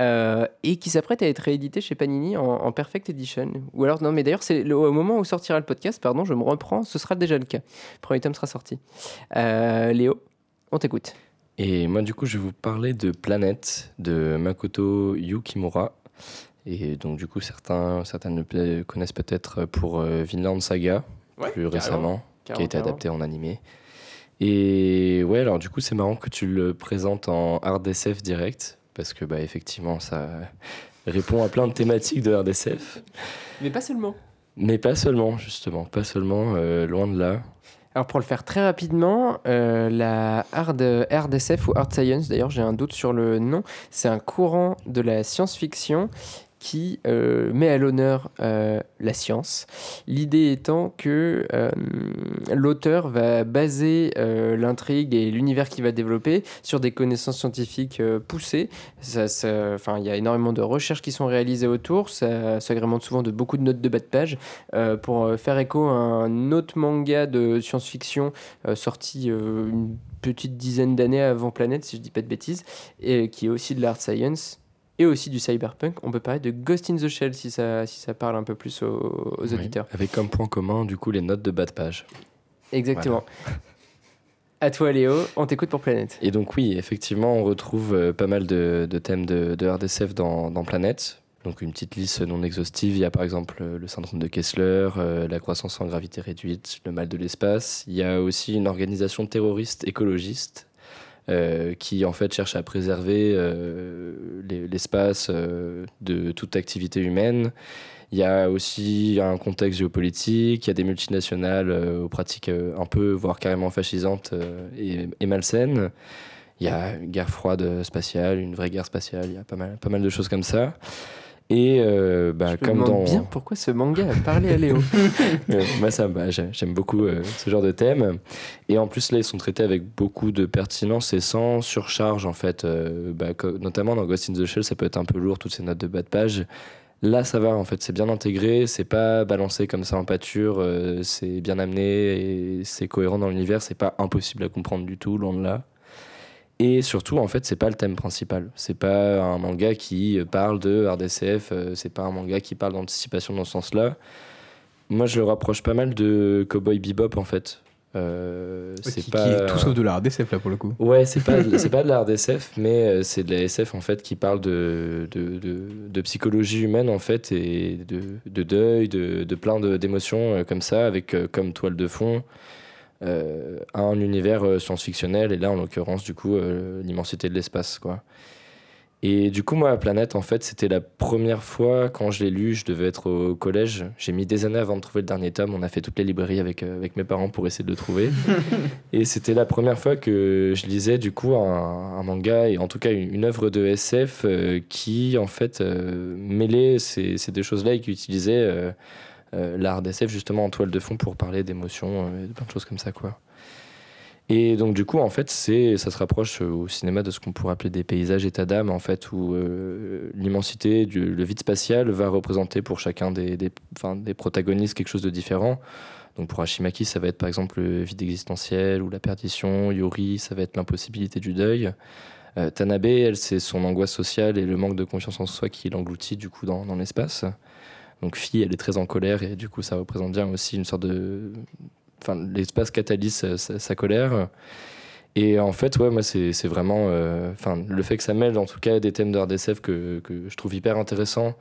euh, et qui s'apprête à être réédité chez Panini en, Perfect Edition. Ou alors, non, mais d'ailleurs, c'est au moment où sortira le podcast, pardon, je me reprends, ce sera déjà le cas. Le premier tome sera sorti. Léo, on t'écoute. Et moi, du coup, je vais vous parler de Planète de Makoto Yukimura. Et donc, du coup, certains, certains le connaissent peut-être pour euh, Vinland Saga, Ouais, plus récemment, qui a été adapté en animé. Et ouais, alors du coup, c'est marrant que tu le présentes en hard SF direct, parce que bah, effectivement, ça, répond à plein de thématiques de RDSF. Mais pas seulement. Mais pas seulement, justement, pas seulement, euh, loin de là. Alors pour le faire très rapidement, euh, la hard RDSF ou Hard Science, d'ailleurs j'ai un doute sur le nom, c'est un courant de la science-fiction qui euh, met à l'honneur euh, la science. L'idée étant que euh, l'auteur va baser l'intrigue et l'univers qu'il va développer sur des connaissances scientifiques poussées. Ça, il y a énormément de recherches qui sont réalisées autour. Ça s'agrémente souvent de beaucoup de notes de bas de page. Pour faire écho à un autre manga de science-fiction sorti une petite dizaine d'années avant Planète, si je dis pas de bêtises, et qui est aussi de l'art science et aussi du cyberpunk. On peut parler de Ghost in the Shell si ça, si ça parle un peu plus aux, aux Oui. auditeurs. Avec comme point commun, du coup, les notes de bas de page. Exactement. À toi Léo, on t'écoute pour Planète. Et donc oui, effectivement, on retrouve euh, pas mal de, de thèmes de, de dans, dans Planète. Donc une petite liste non exhaustive. Il y a par exemple euh, le syndrome de Kessler, euh, la croissance en gravité réduite, le mal de l'espace. Il y a aussi une organisation terroriste écologiste euh, qui en fait cherche à préserver euh, les- l'espace euh, de toute activité humaine. Il y a aussi un contexte géopolitique, il y a des multinationales aux pratiques un peu, voire carrément fascisantes et, et malsaines. Il y a une guerre froide spatiale, une vraie guerre spatiale, il y a pas mal, pas mal de choses comme ça. Et euh, bah, Je me comme dans. bien pourquoi ce manga a parlé à Léo. Euh, moi, ça, bah, j'ai- j'aime beaucoup euh, ce genre de thème. Et en plus, là, ils sont traités avec beaucoup de pertinence et sans surcharge, en fait. Euh, bah, notamment dans Ghost in the Shell, ça peut être un peu lourd, toutes ces notes de bas de page. Là, ça va, en fait, c'est bien intégré, c'est pas balancé comme ça en pâture, c'est bien amené et c'est cohérent dans l'univers, c'est pas impossible à comprendre du tout, loin de là. Et surtout, en fait, c'est pas le thème principal. C'est pas un manga qui parle de RDCF, euh, c'est pas un manga qui parle d'anticipation dans ce sens-là. Moi, je le rapproche pas mal de Cowboy Bebop, en fait. Euh, c'est qui pas... est tout sauf de la RDSF là pour le coup. Ouais, c'est pas, c'est pas de la RDSF, mais euh, c'est de la SF en fait qui parle de, de, de, de psychologie humaine en fait et de, de deuil, de, plein de- d'émotions comme ça, avec comme toile de fond euh, un univers euh, science-fictionnel et là en l'occurrence du coup euh, l'immensité de l'espace quoi. Et du coup moi la planète en fait c'était la première fois quand je l'ai lu, je devais être au collège. J'ai mis des années avant de trouver le dernier tome. On a fait toutes les librairies avec avec mes parents pour essayer de le trouver. Et c'était la première fois que je lisais du coup un, un manga et en tout cas une, une œuvre de SF euh, qui en fait euh, mêlait ces, ces deux choses-là et qui utilisait euh, l'art d'SF justement en toile de fond pour parler d'émotions euh, et de plein de choses comme ça quoi. Et donc du coup en fait c'est ça se rapproche euh, au cinéma de ce qu'on pourrait appeler des paysages état d'âme en fait où euh, l'immensité le vide spatial va représenter pour chacun des, des, des protagonistes quelque chose de différent. Donc pour Hashimaki, ça va être par exemple le vide existentiel ou la perdition. Yuri, ça va être l'impossibilité du deuil. Euh, Tanabe, elle, c'est son angoisse sociale et le manque de confiance en soi qui l'engloutit du coup dans l'espace. Donc Fille, elle est très en colère et du coup ça représente bien aussi une sorte de... Enfin, l'espace catalyse sa, colère. Et en fait, ouais, moi, c'est vraiment... euh, Enfin, le fait que ça mêle en tout cas des thèmes de RDSF que, que je trouve hyper intéressant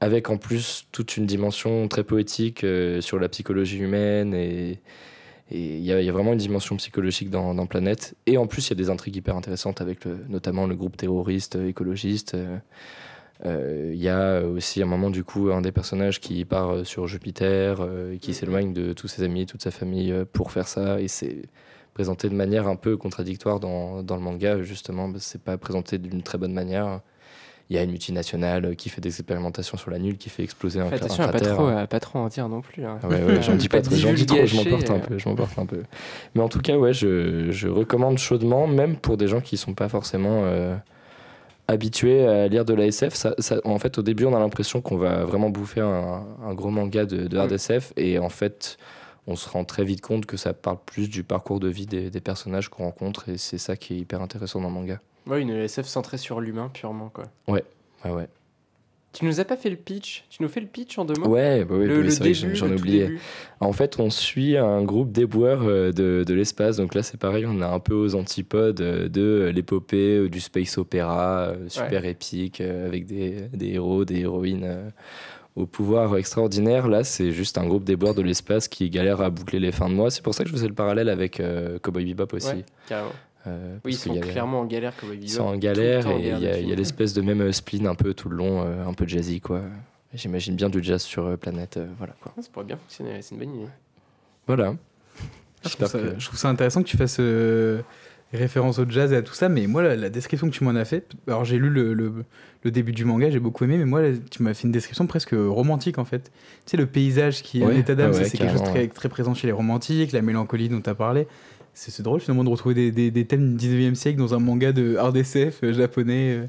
avec en plus toute une dimension très poétique euh, sur la psychologie humaine et et il y, y a vraiment une dimension psychologique dans, Planète. Et en plus, il y a des intrigues hyper intéressantes avec notamment le groupe terroriste écologiste. Euh, Il y a aussi un moment, du coup, un des personnages qui part euh, sur Jupiter, euh, qui s'éloigne de tous ses amis, toute sa famille euh, pour faire ça. Et c'est présenté de manière un peu contradictoire dans, dans le manga, justement. C'est pas présenté d'une très bonne manière. Il y a une multinationale qui fait des expérimentations sur la nulle, qui fait exploser un, un attention à pas cratère. trop, à pas trop en dire non plus. hein. Ouais, ouais, j'en dis pas, Pas trop, j'en dis trop, je m'emporte un euh. peu, je m'emporte un peu. Mais en tout cas, ouais, je, je recommande chaudement, même pour des gens qui sont pas forcément euh, habitués à lire de la SF. Ça, ça- en fait, au début, on a l'impression qu'on va vraiment bouffer un, un gros manga de, de hard SF, et en fait, on se rend très vite compte que ça parle plus du parcours de vie des, des personnages qu'on rencontre, et c'est ça qui est hyper intéressant dans le manga. Ouais, une SF centrée sur l'humain purement quoi. Ouais, ouais. Tu nous as pas fait le pitch Tu nous fais le pitch en deux mots Ouais, bah oui, le, oui, c'est vrai j'en ai oublié. En fait, on suit un groupe d'éboueurs euh, de, de l'espace. Donc là, c'est pareil, on est un peu aux antipodes euh, de l'épopée euh, du space opéra, super épique, avec des, des héros, des héroïnes au pouvoir extraordinaire. Là, c'est juste un groupe d'éboueurs de l'espace qui galère à boucler les fins de mois. C'est pour ça que je faisais le parallèle avec euh, Cowboy Bebop aussi. Ouais, carrément. Euh, Oui, ils sont y a- clairement en galère comme ils sont en galère et il y a, l'espèce de même euh, spleen un peu tout le long, euh, un peu jazzy quoi. J'imagine bien du jazz sur euh, Planète, euh, voilà quoi. Ça pourrait bien fonctionner, c'est une bonne idée. Voilà. Je trouve, ça, que- je trouve ça intéressant que tu fasses euh, référence au jazz et à tout ça, mais moi, la, la description que tu m'en as fait, alors j'ai lu le, le- le début du manga, j'ai beaucoup aimé, mais moi, là, tu m'as fait une description presque romantique en fait. Tu sais, le paysage qui est un état d'âme, ouais, c'est quelque chose de très, très présent chez les romantiques, la mélancolie dont tu as parlé. C'est drôle finalement de retrouver des, des- des thèmes du 19e siècle dans un manga de hard SF euh, japonais. euh.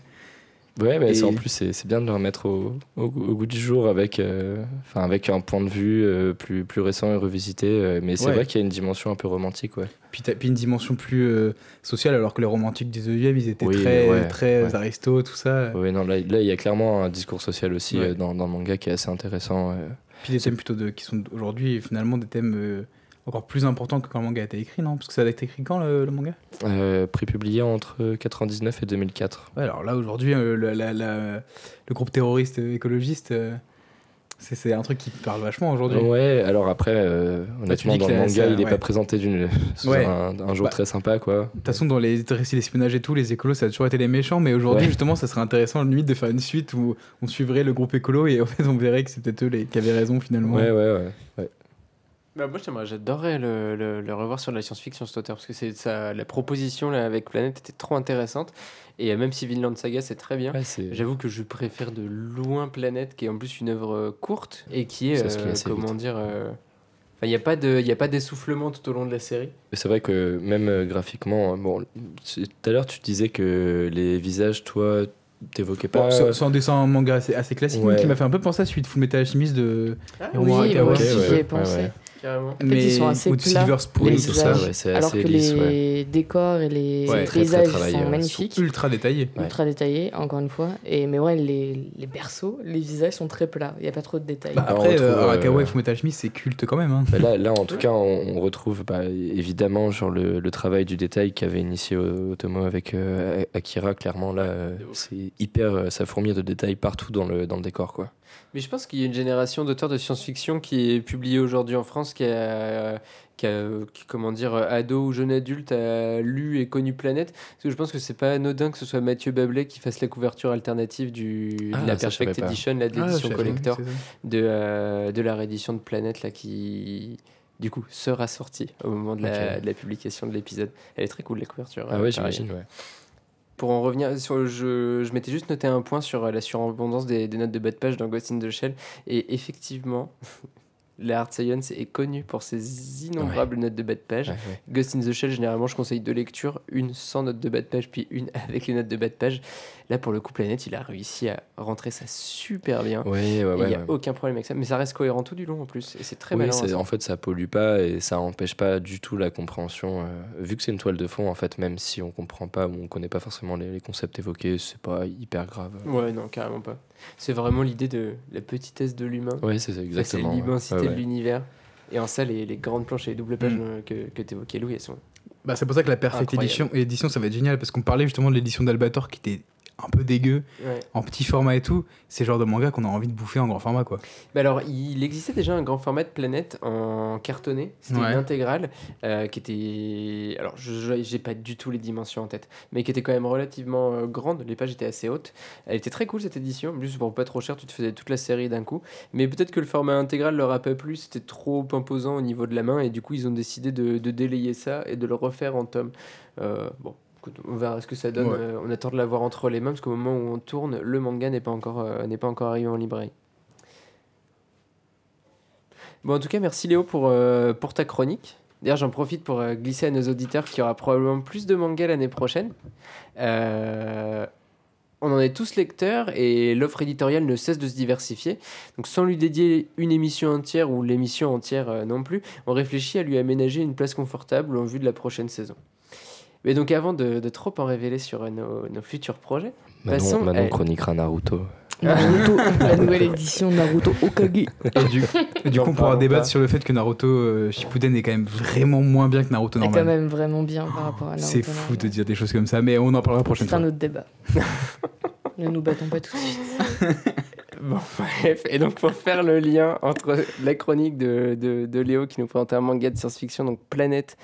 Ouais, mais c'est- en plus, c'est bien de le remettre au, au goût- au goût du jour avec, euh, enfin, avec un point de vue euh, plus, plus récent et revisité. euh, mais c'est Ouais. vrai qu'il y a une dimension un peu romantique, ouais. Puis, une dimension plus sociale, alors que les romantiques du 19e, ils étaient Oui, très, ouais, très ouais. tout ça. Ouais, non, là, là, il y a clairement un discours social aussi dans, dans le manga qui est assez intéressant. Puis des thèmes plutôt de, qui sont aujourd'hui finalement des thèmes encore plus importants que quand le manga a été écrit, non? Parce que ça a été écrit quand le, le manga? Euh, prépublié entre 99 et 2004. Ouais, alors là aujourd'hui, euh, le, groupe terroriste écologiste, euh, c'est un truc qui parle vachement aujourd'hui. Ouais, alors après, euh, honnêtement, dis dans que le manga, il n'est ouais. pas présenté d'une, sous Ouais. un, un jour Bah, très sympa, quoi. De toute façon, dans les récits d'espionnage et tout, les écolos, ça a toujours été les méchants, mais aujourd'hui, Ouais. justement, ça serait intéressant, limite, de faire une suite où on suivrait le groupe écolo et en fait, on verrait que c'est peut-être eux les, qui avaient raison finalement. Ouais, ouais, ouais. Bah, moi, j'aimerais, j'adorerais le, le- le revoir sur de la science-fiction, cet auteur, parce que c'est ça, la proposition là, avec Planète était trop intéressante. Et euh, même si Vinland Saga, c'est très bien, Ouais, c'est- j'avoue que je préfère de loin Planète, qui est en plus une œuvre euh, courte et qui est, Ça se lit euh, assez comment vite. dire, euh, enfin, il n'y a pas de, il y a pas d'essoufflement tout au long de la série. Mais C'est vrai que même euh, graphiquement, euh, bon, c'est- tout à l'heure tu disais que les visages, toi, t'évoquais pas. Bon, c'est c'est un dessin manga assez, assez classique, mais Ouais. qui m'a fait un peu penser à celui de Full Metal Alchemist de. Ah, Oui, moi aussi ouais, j'y ai ouais, pensé. ouais. Carrément. mais ils sont assez ou de plats, Silver Spoon, les tout c'est ça. ouais, c'est Alors assez que lisse, les ouais. décors et les paysages sont magnifiques, Ultra détaillé. Ouais. ultra détaillés, encore une fois. Et, mais ouais, les, les berceaux, les visages sont très plats. Il n'y a pas trop de détails. Bah, Ah, on après, retrouve, euh, Arakawa euh, et Alchemist, c'est culte quand même. Hein. Bah Là, là, en tout cas, on, on retrouve bah, évidemment genre, le, le travail du détail qu'avait initié Otomo avec euh, Akira. Clairement, là, euh, c'est hyper. euh, ça fourmille de détails partout dans le, dans le décor. Quoi. Mais je pense qu'il y a une génération d'auteurs de science-fiction qui est publiée aujourd'hui en France, qui a, qui a, qui, comment dire, ado ou jeune adulte, a lu et connu Planète. Parce que je pense que c'est pas anodin que ce soit Mathieu Babelet qui fasse la couverture alternative du, Ah, de la je savais Perfect. Edition, là, de Ah, l'édition collector, de, euh, de la réédition de Planète, là, qui du coup sera sortie au moment de la, de la publication de l'épisode. Elle est très cool, la couverture. Ah euh, ouais, j'imagine, ouais. Pour en revenir, sur, je, je m'étais juste noté un point sur euh, la surabondance des, des notes de bas de page dans Ghost in the Shell. Et effectivement, la Hard Science est connue pour ses innombrables notes de bas de page. Ouais, ouais. Ghost in the Shell, généralement, je conseille deux lectures, une sans notes de bas de page, puis une avec les notes de bas de page. Là, pour le coup, Planète, il a réussi à rentrer ça super bien. Ouais, ouais, ouais, il n'y a ouais. aucun problème avec ça, mais ça reste cohérent tout du long en plus. Et c'est très Oui, malin. c'est- en fait, ça pollue pas et ça empêche pas du tout la compréhension. euh, vu que c'est une toile de fond, en fait, même si on comprend pas ou on connaît pas forcément les, les concepts évoqués, c'est pas hyper grave. Ouais, non, carrément pas. C'est vraiment l'idée de la petitesse de l'humain. Ouais, c'est ça, exactement. ouais. l'immensité Ouais, de l'univers. Et en ça, les, les grandes planches et les doubles pages Mm. euh, que, que tu évoquais, Louis, elles sont. Bah, c'est pour ça que la Perfect. Edition, édition, ça va être génial parce qu'on parlait justement de l'édition d'Albator qui était un peu dégueu, Ouais. en petit format et tout. C'est le genre de manga qu'on a envie de bouffer en grand format, quoi. Bah alors, il existait déjà un grand format de planète en cartonné. C'était Ouais. une intégrale euh, qui était. Alors, je j'ai pas du tout les dimensions en tête, mais qui était quand même relativement euh, grande. Les pages étaient assez hautes. Elle était très cool cette édition. En plus, pour pas trop cher, tu te faisais toute la série d'un coup. Mais peut-être que le format intégral leur a pas plu. C'était trop imposant au niveau de la main. Et du coup, ils ont décidé de, de délayer ça et de le refaire en tome. Euh, bon. Écoute, On verra ce que ça donne. Ouais. Euh, on attend de l'avoir entre les mains parce qu'au moment où on tourne, le manga n'est pas encore euh, n'est pas encore arrivé en librairie. Bon, en tout cas, merci Léo pour, euh, pour ta chronique. D'ailleurs, j'en profite pour glisser à nos auditeurs qu'il y aura probablement plus de mangas l'année prochaine. On en est tous lecteurs et l'offre éditoriale ne cesse de se diversifier. Donc, sans lui dédier une émission entière ou l'émission entière non plus, on réfléchit à lui aménager une place confortable en vue de la prochaine saison. Mais donc, avant de, de trop en révéler sur euh, nos, nos futurs projets, Manon, Passons, Manon chroniquera Naruto. Naruto, la nouvelle édition Naruto Okage. Et du, et du N'en coup, on pourra débattre pas. sur le fait que Naruto euh, Shippuden est quand même vraiment moins bien que Naruto C'est quand normal. même vraiment bien par rapport à Naruto. C'est fou normal. de dire des choses comme ça, mais on en parlera la prochaine C'est un fois. autre débat. ne nous battons pas tout de suite. Bon, bref, et donc pour faire le lien entre la chronique de, de, de Léo qui nous présente un manga de science-fiction, donc Planète,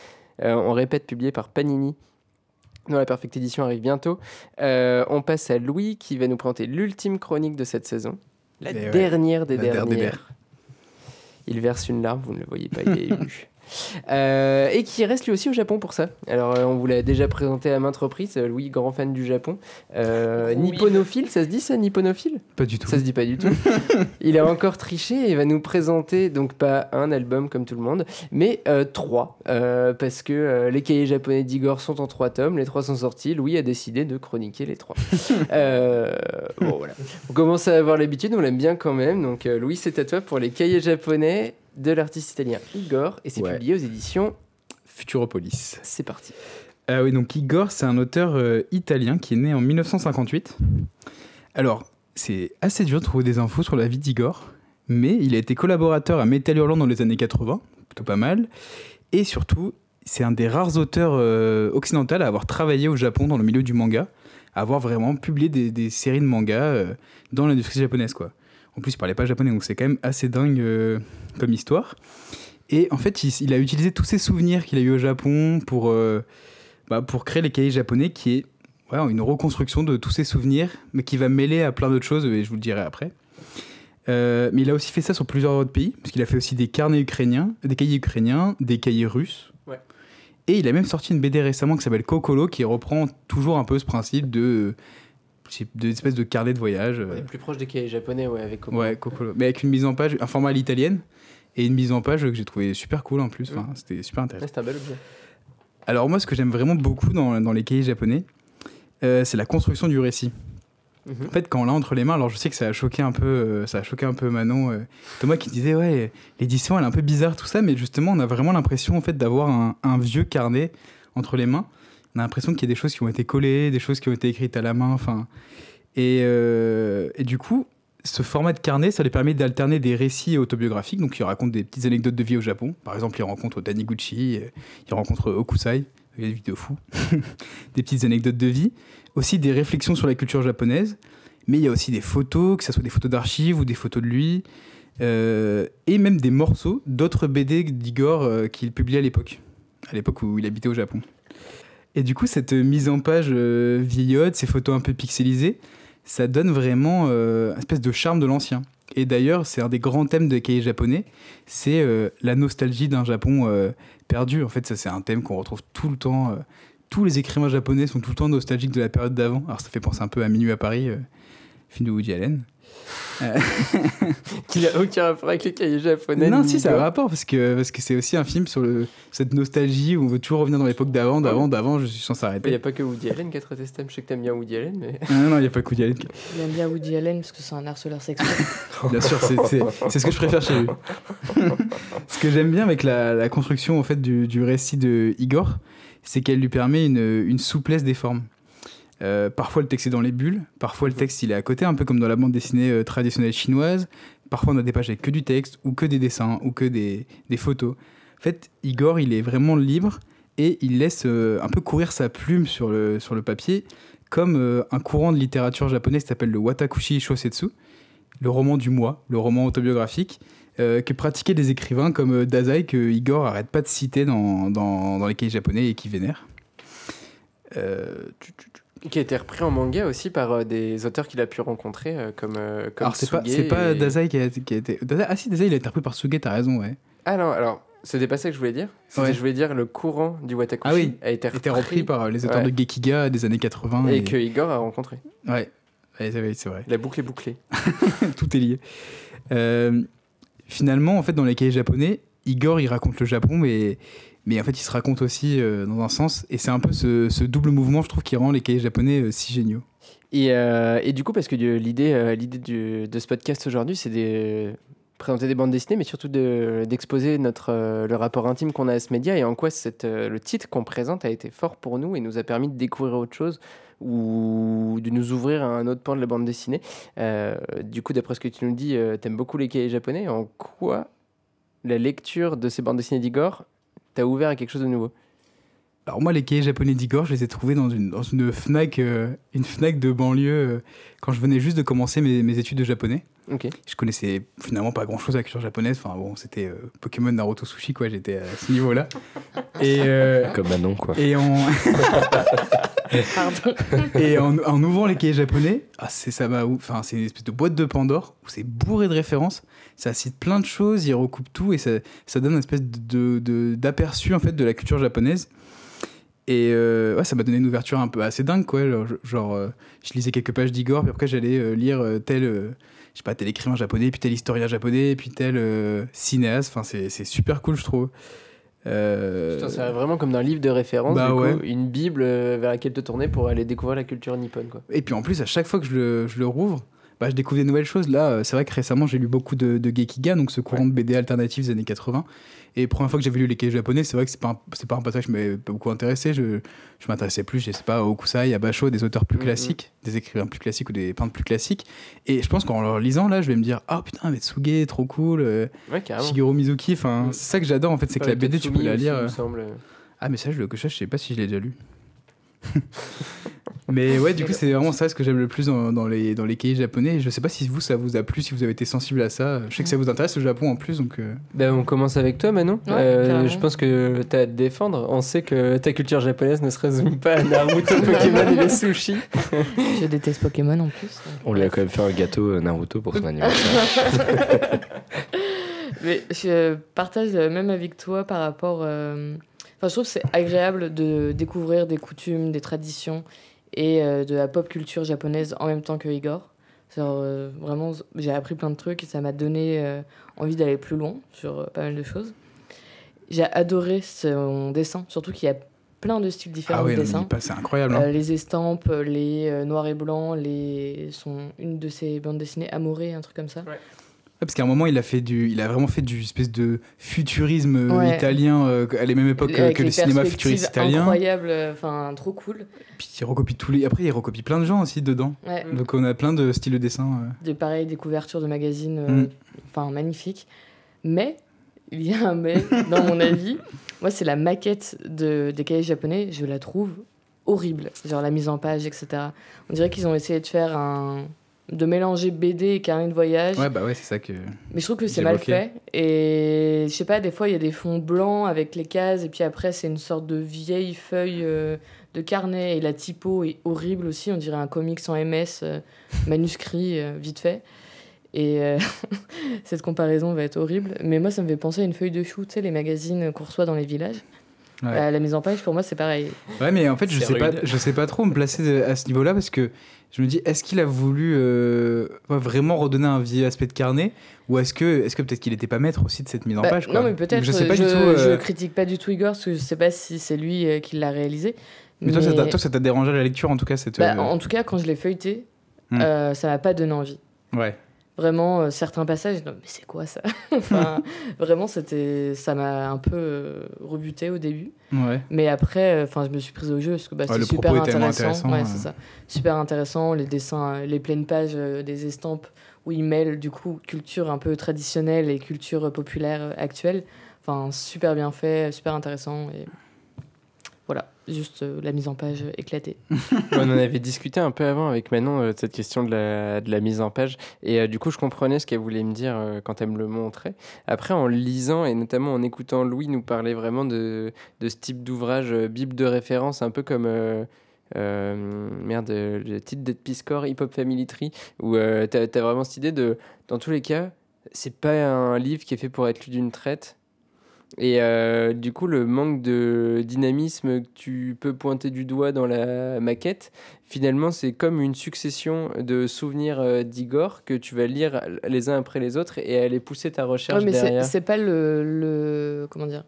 euh, on répète, publié par Panini, dont la Perfect Edition arrive bientôt. Euh, on passe à Louis qui va nous présenter l'ultime chronique de cette saison. La Et ouais, dernière des la dernière des dernières. Il verse une larme, vous ne le voyez pas, il est ému. Euh, et qui reste lui aussi au Japon pour ça. Alors, euh, on vous l'a déjà présenté à maintes reprises. euh, Louis, grand fan du Japon. Euh. Nipponophile, ça se dit ça, nipponophile Pas du tout. Ça se dit pas du tout. il a encore triché et va nous présenter donc pas un album comme tout le monde, mais euh, trois. Euh, parce que euh, les cahiers japonais d'Igor sont en trois tomes, les trois sont sortis. Louis a décidé de chroniquer les trois. Euh, bon voilà. On commence à avoir l'habitude, on l'aime bien quand même. Donc euh, Louis, c'est à toi pour les cahiers japonais de l'artiste italien Igor et c'est Ouais. publié aux éditions. Futuropolis. C'est parti. Ah oui, donc Igor, c'est un auteur euh, italien qui est né en 1958. Alors, c'est assez dur de trouver des infos sur la vie d'Igor, mais il a été collaborateur à Metal Hurlant dans les années 80, plutôt pas mal. Et surtout, c'est un des rares auteurs euh, occidentaux à avoir travaillé au Japon dans le milieu du manga, à avoir vraiment publié des, des séries de manga euh, dans l'industrie japonaise, quoi. En plus, il parlait pas japonais, donc c'est quand même assez dingue euh, comme histoire. Et en fait, il, il a utilisé tous ses souvenirs qu'il a eu au Japon pour, euh, bah, pour créer les cahiers japonais, qui est voilà, une reconstruction de tous ses souvenirs, mais qui va mêler à plein d'autres choses, et je vous le dirai après. Euh, mais il a aussi fait ça sur plusieurs autres pays, parce qu'il a fait aussi des carnets ukrainiens, des cahiers ukrainiens, des cahiers russes. Ouais. Et il a même sorti une BD récemment qui s'appelle Kokolo, qui reprend toujours un peu ce principe de, de espèce de carnet de voyage. euh, On est plus proche des cahiers japonais, ouais, avec Kokoro. Ouais. Mais avec une mise en page, un format à l'italienne, et une mise en page que j'ai trouvé super cool en plus. Enfin, C'était super intéressant. Ouais, c'est un bel objet. Alors moi, ce que j'aime vraiment beaucoup dans, dans les cahiers japonais, euh, c'est la construction du récit. Mhm. En fait, quand on l'a entre les mains, alors je sais que ça a choqué un peu, euh, ça a choqué un peu Manon, euh, Thomas qui disait ouais, l'édition elle est un peu bizarre tout ça, mais justement on a vraiment l'impression en fait d'avoir un, un vieux carnet entre les mains. On a l'impression qu'il y a des choses qui ont été collées, des choses qui ont été écrites à la main, enfin. Et, euh, et du coup, ce format de carnet, ça lui permet d'alterner des récits autobiographiques, donc il raconte des petites anecdotes de vie au Japon. Par exemple, il rencontre Taniguchi, euh, il rencontre Okusai, il y a des vidéos fous, des petites anecdotes de vie, aussi des réflexions sur la culture japonaise, mais il y a aussi des photos, que ce soit des photos d'archives ou des photos de lui, euh, et même des morceaux d'autres BD d'Igor qu'il publiait à l'époque, à l'époque où il habitait au Japon. Et du coup, cette mise en page euh, vieillotte, ces photos un peu pixelisées, ça donne vraiment euh, une espèce de charme de l'ancien. Et d'ailleurs, c'est un des grands thèmes de cahiers japonais, c'est euh, la nostalgie d'un Japon euh, perdu. En fait, ça c'est un thème qu'on retrouve tout le temps. tous les écrivains japonais sont tout le temps nostalgiques de la période d'avant. Alors ça fait penser un peu à Minuit à Paris, film de Woody Allen. Qu'il a aucun rapport avec les cahiers japonais. non, si, ça a un rapport parce que parce que c'est aussi un film sur le, cette nostalgie où on veut toujours revenir dans l'époque d'avant, d'avant, d'avant. Je suis sans Il n'y s'arrêter. a pas que Woody Allen qui a traité ce thème. Je sais que t'aimes bien Woody Allen, mais. Non, non, il n'y a pas que Woody Allen. qui- Il aime bien Woody Allen parce que c'est un harceleur sexuel. Bien sûr, c'est- c'est c'est ce que je préfère chez lui. ce que j'aime bien avec la, la construction en fait du, du récit de Igor, c'est qu'elle lui permet une, une souplesse des formes. Euh, parfois le texte est dans les bulles, parfois le texte il est à côté, un peu comme dans la bande dessinée euh, traditionnelle chinoise. Parfois on a des pages avec que du texte, ou que des dessins, ou que des, photos. En fait, Igor il est vraiment libre et il laisse euh, un peu courir sa plume sur le, sur le papier, comme un courant de littérature japonaise qui s'appelle le Watakushi Shosetsu le roman du mois, le roman autobiographique, que pratiquaient des écrivains comme euh, Dazai, que Igor arrête pas de citer dans, dans, les cahiers japonais et qui vénère. Tu- tu- tu- Qui a été repris en manga aussi par euh, des auteurs qu'il a pu rencontrer, euh, comme, euh, comme Alors, c'est pas, c'est pas et- Dazai qui a, qui a été. Dazai- ah si, Dazai, il a été repris par Suge, t'as raison, ouais. Ah non, alors, c'était pas ça que je voulais dire. C'était, Ouais. Je voulais dire le courant du Watakushi Ah oui, a été repris, été repris par euh, les auteurs Ouais. de Gekiga des années 80. et Et, que Igor a rencontré. Ouais, Ouais, c'est vrai, c'est vrai. La boucle est bouclée. tout est lié. Finalement, en fait, dans les cahiers japonais, Igor, il raconte le Japon, mais, mais en fait, il se raconte aussi euh, dans un sens. Et c'est un peu ce, double mouvement, je trouve, qui rend les cahiers japonais euh, si géniaux. Et, euh, et du coup, parce que l'idée, l'idée de ce podcast aujourd'hui, c'est de présenter des bandes dessinées, mais surtout de- d'exposer notre le rapport intime qu'on a à ce média et en quoi le titre qu'on présente a été fort pour nous et nous a permis de découvrir autre chose ou de nous ouvrir à un autre pan de la bande dessinée. Du coup, d'après ce que tu nous dis, euh, t'aimes beaucoup les cahiers japonais. En quoi la lecture de ces bandes dessinées d'Igor t'a ouvert à quelque chose de nouveau Alors moi, les cahiers japonais d'Igor, je les ai trouvés dans une, dans une Fnac, euh, une Fnac de banlieue euh, quand je venais juste de commencer mes, mes études de japonais. Ok. Je connaissais finalement pas grand chose à la culture japonaise. Enfin bon, c'était euh, Pokémon, Naruto, Sushi, quoi. J'étais à ce niveau-là. Et, euh, Comme Manon, quoi. Et on. Pardon. Et en, en ouvrant les cahiers japonais, ah, c'est ça m'a ou- enfin c'est une espèce de boîte de Pandore où c'est bourré de références. Ça cite plein de choses, il recoupe tout et ça, ça donne une espèce de de- d'aperçu en fait de la culture japonaise. Et euh, ouais, ça m'a donné une ouverture un peu assez dingue quoi. Genre, je- genre, euh, je lisais quelques pages d'Igor, puis après j'allais euh, lire tel je sais pas tel écrivain japonais, puis tel historien japonais, puis tel cinéaste. Enfin c'est super cool je trouve. Putain, c'est vraiment comme dans un livre de référence, Bah du coup, ouais. une bible vers laquelle te tourner pour aller découvrir la culture nippone. Quoi. Et puis en plus, à chaque fois que je le, je le rouvre, bah, je découvre des nouvelles choses. Là, euh, c'est vrai que récemment, j'ai lu beaucoup de, de Gekiga, donc ce courant de BD alternatif des années 80. Et première fois que j'avais lu les cahiers japonais, c'est vrai que c'est pas, un- c'est pas un passage qui m'avait beaucoup intéressé. Je, je m'intéressais plus, je sais pas, à Okusai, à Basho, des auteurs plus Mhm. classiques, des écrivains plus classiques ou des peintres plus classiques. Et je pense qu'en leur lisant, là, je vais me dire, ah putain, Metsuge, trop cool, euh, Ouais. Shigeru Mizuki, enfin, Mhm. c'est ça que j'adore en fait, c'est que la BD, tu peux la aussi, lire. il me euh, semble. ah, mais ça, je le cochage, je sais pas si je l'ai déjà lu. mais ouais, du coup, c'est vraiment ça ce que j'aime le plus dans, dans les, dans les cahiers japonais. Je sais pas si vous, ça vous a plu, si vous avez été sensible à ça. Je sais que ça vous intéresse le Japon en plus, donc. euh, Ben, on commence avec toi, Manon. Ouais, Euh, je pense que tu as à te défendre. On sait que ta culture japonaise ne se résume pas à Naruto, Pokémon et les sushis. Je déteste Pokémon en plus. On lui a quand même fait un gâteau euh, Naruto pour son anniversaire. Mais je partage le même avec toi par rapport. euh, Enfin, je trouve que c'est agréable de découvrir des coutumes, des traditions et euh, de la pop culture japonaise en même temps que Igor. Euh, vraiment, j'ai appris plein de trucs et ça m'a donné euh, envie d'aller plus loin sur euh, pas mal de choses. J'ai adoré son dessin, surtout qu'il y a plein de styles différents Ah ouais, de dessin. c'est incroyable. hein. Euh, les estampes, les euh, noirs et blancs, les... sont une de ces bandes dessinées Amoré, un truc comme ça. Ouais, parce qu'à un moment, il a, fait du, il a vraiment fait du espèce de futurisme euh, Ouais. italien euh, à la même époque euh, Avec que le cinéma futuriste italien. incroyables, euh, enfin trop cool. Puis il recopie tous les. Après, il recopie plein de gens aussi dedans. Ouais. Mm. Donc on a plein de styles de dessin. euh. Des pareils, des couvertures de magazines, euh, Mm. enfin magnifiques. Mais il y a un mais dans mon avis. Moi, c'est la maquette de, des cahiers japonais. Je la trouve horrible. Genre la mise en page, etc. On dirait qu'ils ont essayé de faire un de mélanger BD et carnet de voyage. Ouais, bah ouais, c'est ça que. Mais je trouve que c'est mal fait. Et je sais pas, des fois, il y a des fonds blancs avec les cases, et puis après, c'est une sorte de vieille feuille euh, de carnet, et la typo est horrible aussi. On dirait un comics en MS, euh, manuscrit, euh, vite fait. Et euh, cette comparaison va être horrible. Mais moi, ça me fait penser à une feuille de chou, tu sais, les magazines qu'on reçoit dans les villages. Ouais. Euh, la mise en page, pour moi, c'est pareil. Ouais, mais en fait, je sais, pas, je sais pas trop me placer de- à ce niveau-là parce que je me dis, est-ce qu'il a voulu euh, vraiment redonner un vieil aspect de carnet ou est-ce que, est que peut-être qu'il était pas maître aussi de cette mise en Bah, page quoi. non, mais peut-être. Je tout. euh, je critique pas du tout Igor, parce que je sais pas si c'est lui euh, qui l'a réalisé. mais toi, ça t'a- toi, ça t'a dérangé la lecture en tout cas cette. Bah, euh, En tout cas, quand je l'ai feuilleté, Hmm. euh, ça m'a pas donné envie. Ouais. Vraiment, euh, certains passages, non, mais c'est quoi ça? Enfin, Vraiment, c'était, ça m'a un peu euh, rebuté au début. Ouais. Mais après, euh, enfin, je me suis prise au jeu parce que bah, Ouais, c'était super intéressant. intéressant, Ouais, c'est ça. Super intéressant, les dessins, euh, les pleines pages des estampes où ils mêlent du coup culture un peu traditionnelle et culture populaire actuelle. Enfin, super bien fait, super intéressant. Et juste euh, la mise en page éclatée. on en avait discuté un peu avant avec Manon euh, de cette question de la, de la mise en page. Et euh, du coup, je comprenais ce qu'elle voulait me dire quand elle me le montrait. Après, en lisant et notamment en écoutant Louis nous parler vraiment de, de ce type d'ouvrage, bible de référence, un peu comme. merde, le titre d'Ed Piscor, Hip Hop Family Tree, où t'as as vraiment cette idée de. Dans tous les cas, c'est pas un livre qui est fait pour être lu d'une traite. Et euh, du coup, le manque de dynamisme que tu peux pointer du doigt dans la maquette, finalement, c'est comme une succession de souvenirs euh, d'Igor que tu vas lire les uns après les autres et aller pousser ta recherche Ouais, mais c'est- derrière. c'est pas le, le. Comment dire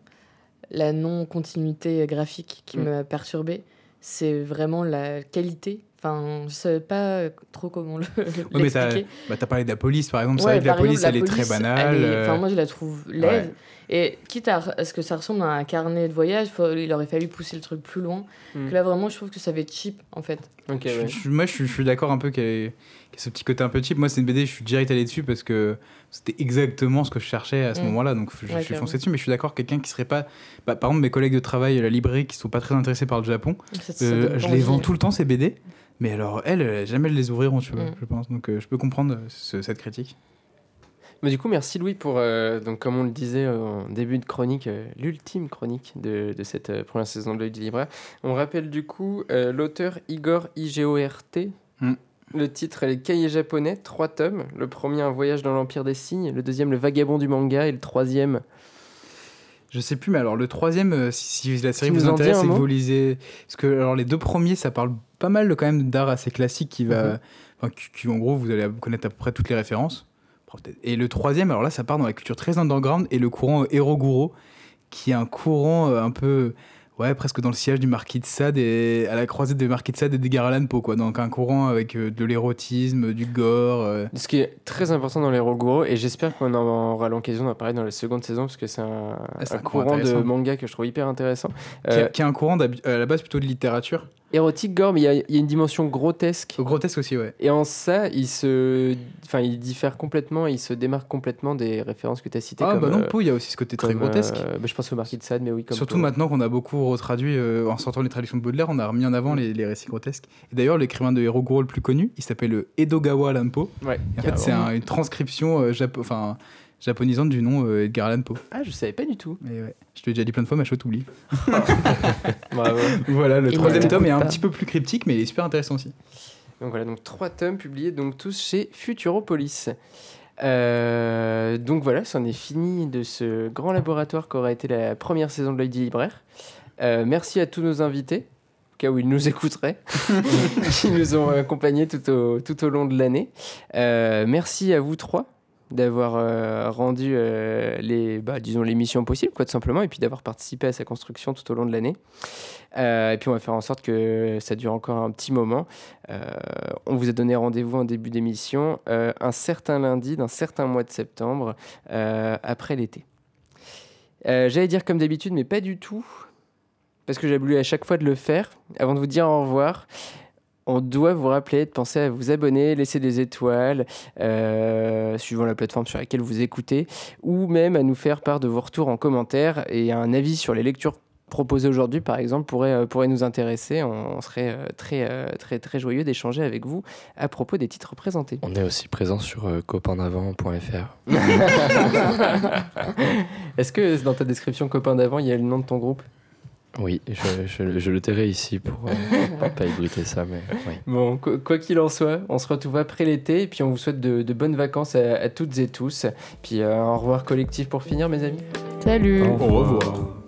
La non-continuité graphique qui Mm. m'a perturbée. C'est vraiment la qualité. Enfin, je savais pas trop comment le- Ouais, mais t'as bah, t'as parlé de la police par exemple. C'est Ouais, vrai que la exemple, police, elle est très banale. est- euh, Enfin, moi, je la trouve laide. ouais. Et quitte à, à ce que ça ressemble à un carnet de voyage, faut- il aurait fallu pousser le truc plus loin. Mm. Que là, vraiment, je trouve que ça va être cheap, en fait. Ok, Je- ouais. je- moi, je, suis- je suis d'accord un peu qu'il y, ait- ait ce petit côté un peu cheap. Moi, c'est une BD, je suis direct allé dessus parce que c'était exactement ce que je cherchais à ce Mm. moment-là. Donc, je, suis foncé dessus, mais je suis d'accord, quelqu'un qui serait pas. bah, par exemple, mes collègues de travail à la librairie qui sont pas très intéressés par le Japon, euh, je les vends tout le temps, ces BD. Mais alors, elles, jamais elles les ouvriront, tu vois, Mm. je pense. Donc, euh, je peux comprendre euh, ce- cette critique. Mais du coup, merci Louis pour, euh, donc, comme on le disait en début de chronique, euh, l'ultime chronique de, de cette euh, première saison de l'œil du libraire. On rappelle du coup euh, l'auteur Igor IGORT. Mm. Le titre, Les Cahiers japonais, trois tomes. Le premier, Un voyage dans l'Empire des signes. Le deuxième, Le vagabond du manga. Et le troisième, Je sais plus, mais alors le troisième, euh, si, si la série Tu vous intéresse, c'est que vous lisez. Parce que alors, les deux premiers, ça parle pas mal quand même d'art assez classique qui va. Mhm. enfin, qui, qui, en gros, vous allez connaître à peu près toutes les références. Et le troisième, alors là, ça part dans la culture très underground et le courant euh, Eroguro, qui est un courant euh, un peu. Ouais, presque dans le sillage du Marquis de Sade et à la croisée des Marquis de Sade et des Allan Poe, quoi. Donc un courant avec euh, de l'érotisme, du gore. euh, Ce qui est très important dans les Roguro, et j'espère qu'on en aura l'occasion d'en parler dans la seconde saison, parce que c'est un, Ah, c'est un un courant courant de manga que je trouve hyper intéressant. qui, Euh, a, qui a un courant à la base plutôt de littérature. Érotique, gore, mais il y a- il y, a une dimension grotesque. Grotesque aussi, ouais. Et en ça, il se, enfin, il diffère complètement, il se démarque complètement des références que tu as citées. Ah comme, bah non, euh, il y a aussi ce côté très grotesque. euh, bah, je pense au Marquis de Sade, mais oui, comme Surtout maintenant qu'on a beaucoup retraduit, euh, en sortant les traductions de Baudelaire, on a remis en avant les, les récits grotesques. Et d'ailleurs, l'écrivain de Hiroguro le plus connu, il s'appelle le Edogawa Allan Poe. Ouais, Et en fait, c'est un- une transcription euh, enfin, japonisante du nom euh, Edgar Allan Poe. Ah, je savais pas du tout. Et ouais, je te l'ai déjà dit plein de fois, mais je t'oublie. Bravo. Voilà, le troisième tome est un pas. petit peu plus cryptique, mais il est super intéressant aussi. Donc voilà, donc trois tomes publiés, donc tous chez Futuropolis. Euh, donc voilà, c'en est fini de ce grand laboratoire qu'aura été la première saison de l'œil libraire. Euh, merci à tous nos invités, au cas où ils nous écouteraient, qui nous ont accompagnés tout au, tout au long de l'année. Euh, merci à vous trois d'avoir euh, rendu euh, les, bah, disons l'émission possible, quoi, tout simplement, et puis d'avoir participé à sa construction tout au long de l'année. Euh, et puis on va faire en sorte que ça dure encore un petit moment. On vous a donné rendez-vous en début d'émission, un certain lundi d'un certain mois de septembre, après l'été. J'allais dire comme d'habitude, mais pas du tout, parce que j'ai voulu à chaque fois de le faire. Avant de vous dire au revoir, on doit vous rappeler de penser à vous abonner, laisser des étoiles, euh, suivant la plateforme sur laquelle vous écoutez, ou même à nous faire part de vos retours en commentaire et un avis sur les lectures proposées aujourd'hui, par exemple, pourrait, euh, pourrait nous intéresser. On, on serait euh, très, euh, très, très joyeux d'échanger avec vous à propos des titres présentés. On est aussi présent sur euh, copaindavant.fr. Est-ce que dans ta description copain d'avant, il y a le nom de ton groupe? Oui, je, je- je le tairai ici pour euh, pas ébruiter ça, mais oui. Bon, quoi quoi qu'il en soit, on se retrouve après l'été et puis on vous souhaite de, de bonnes vacances à, à toutes et tous. Puis euh, au revoir collectif pour finir, mes amis. Salut Au Au revoir.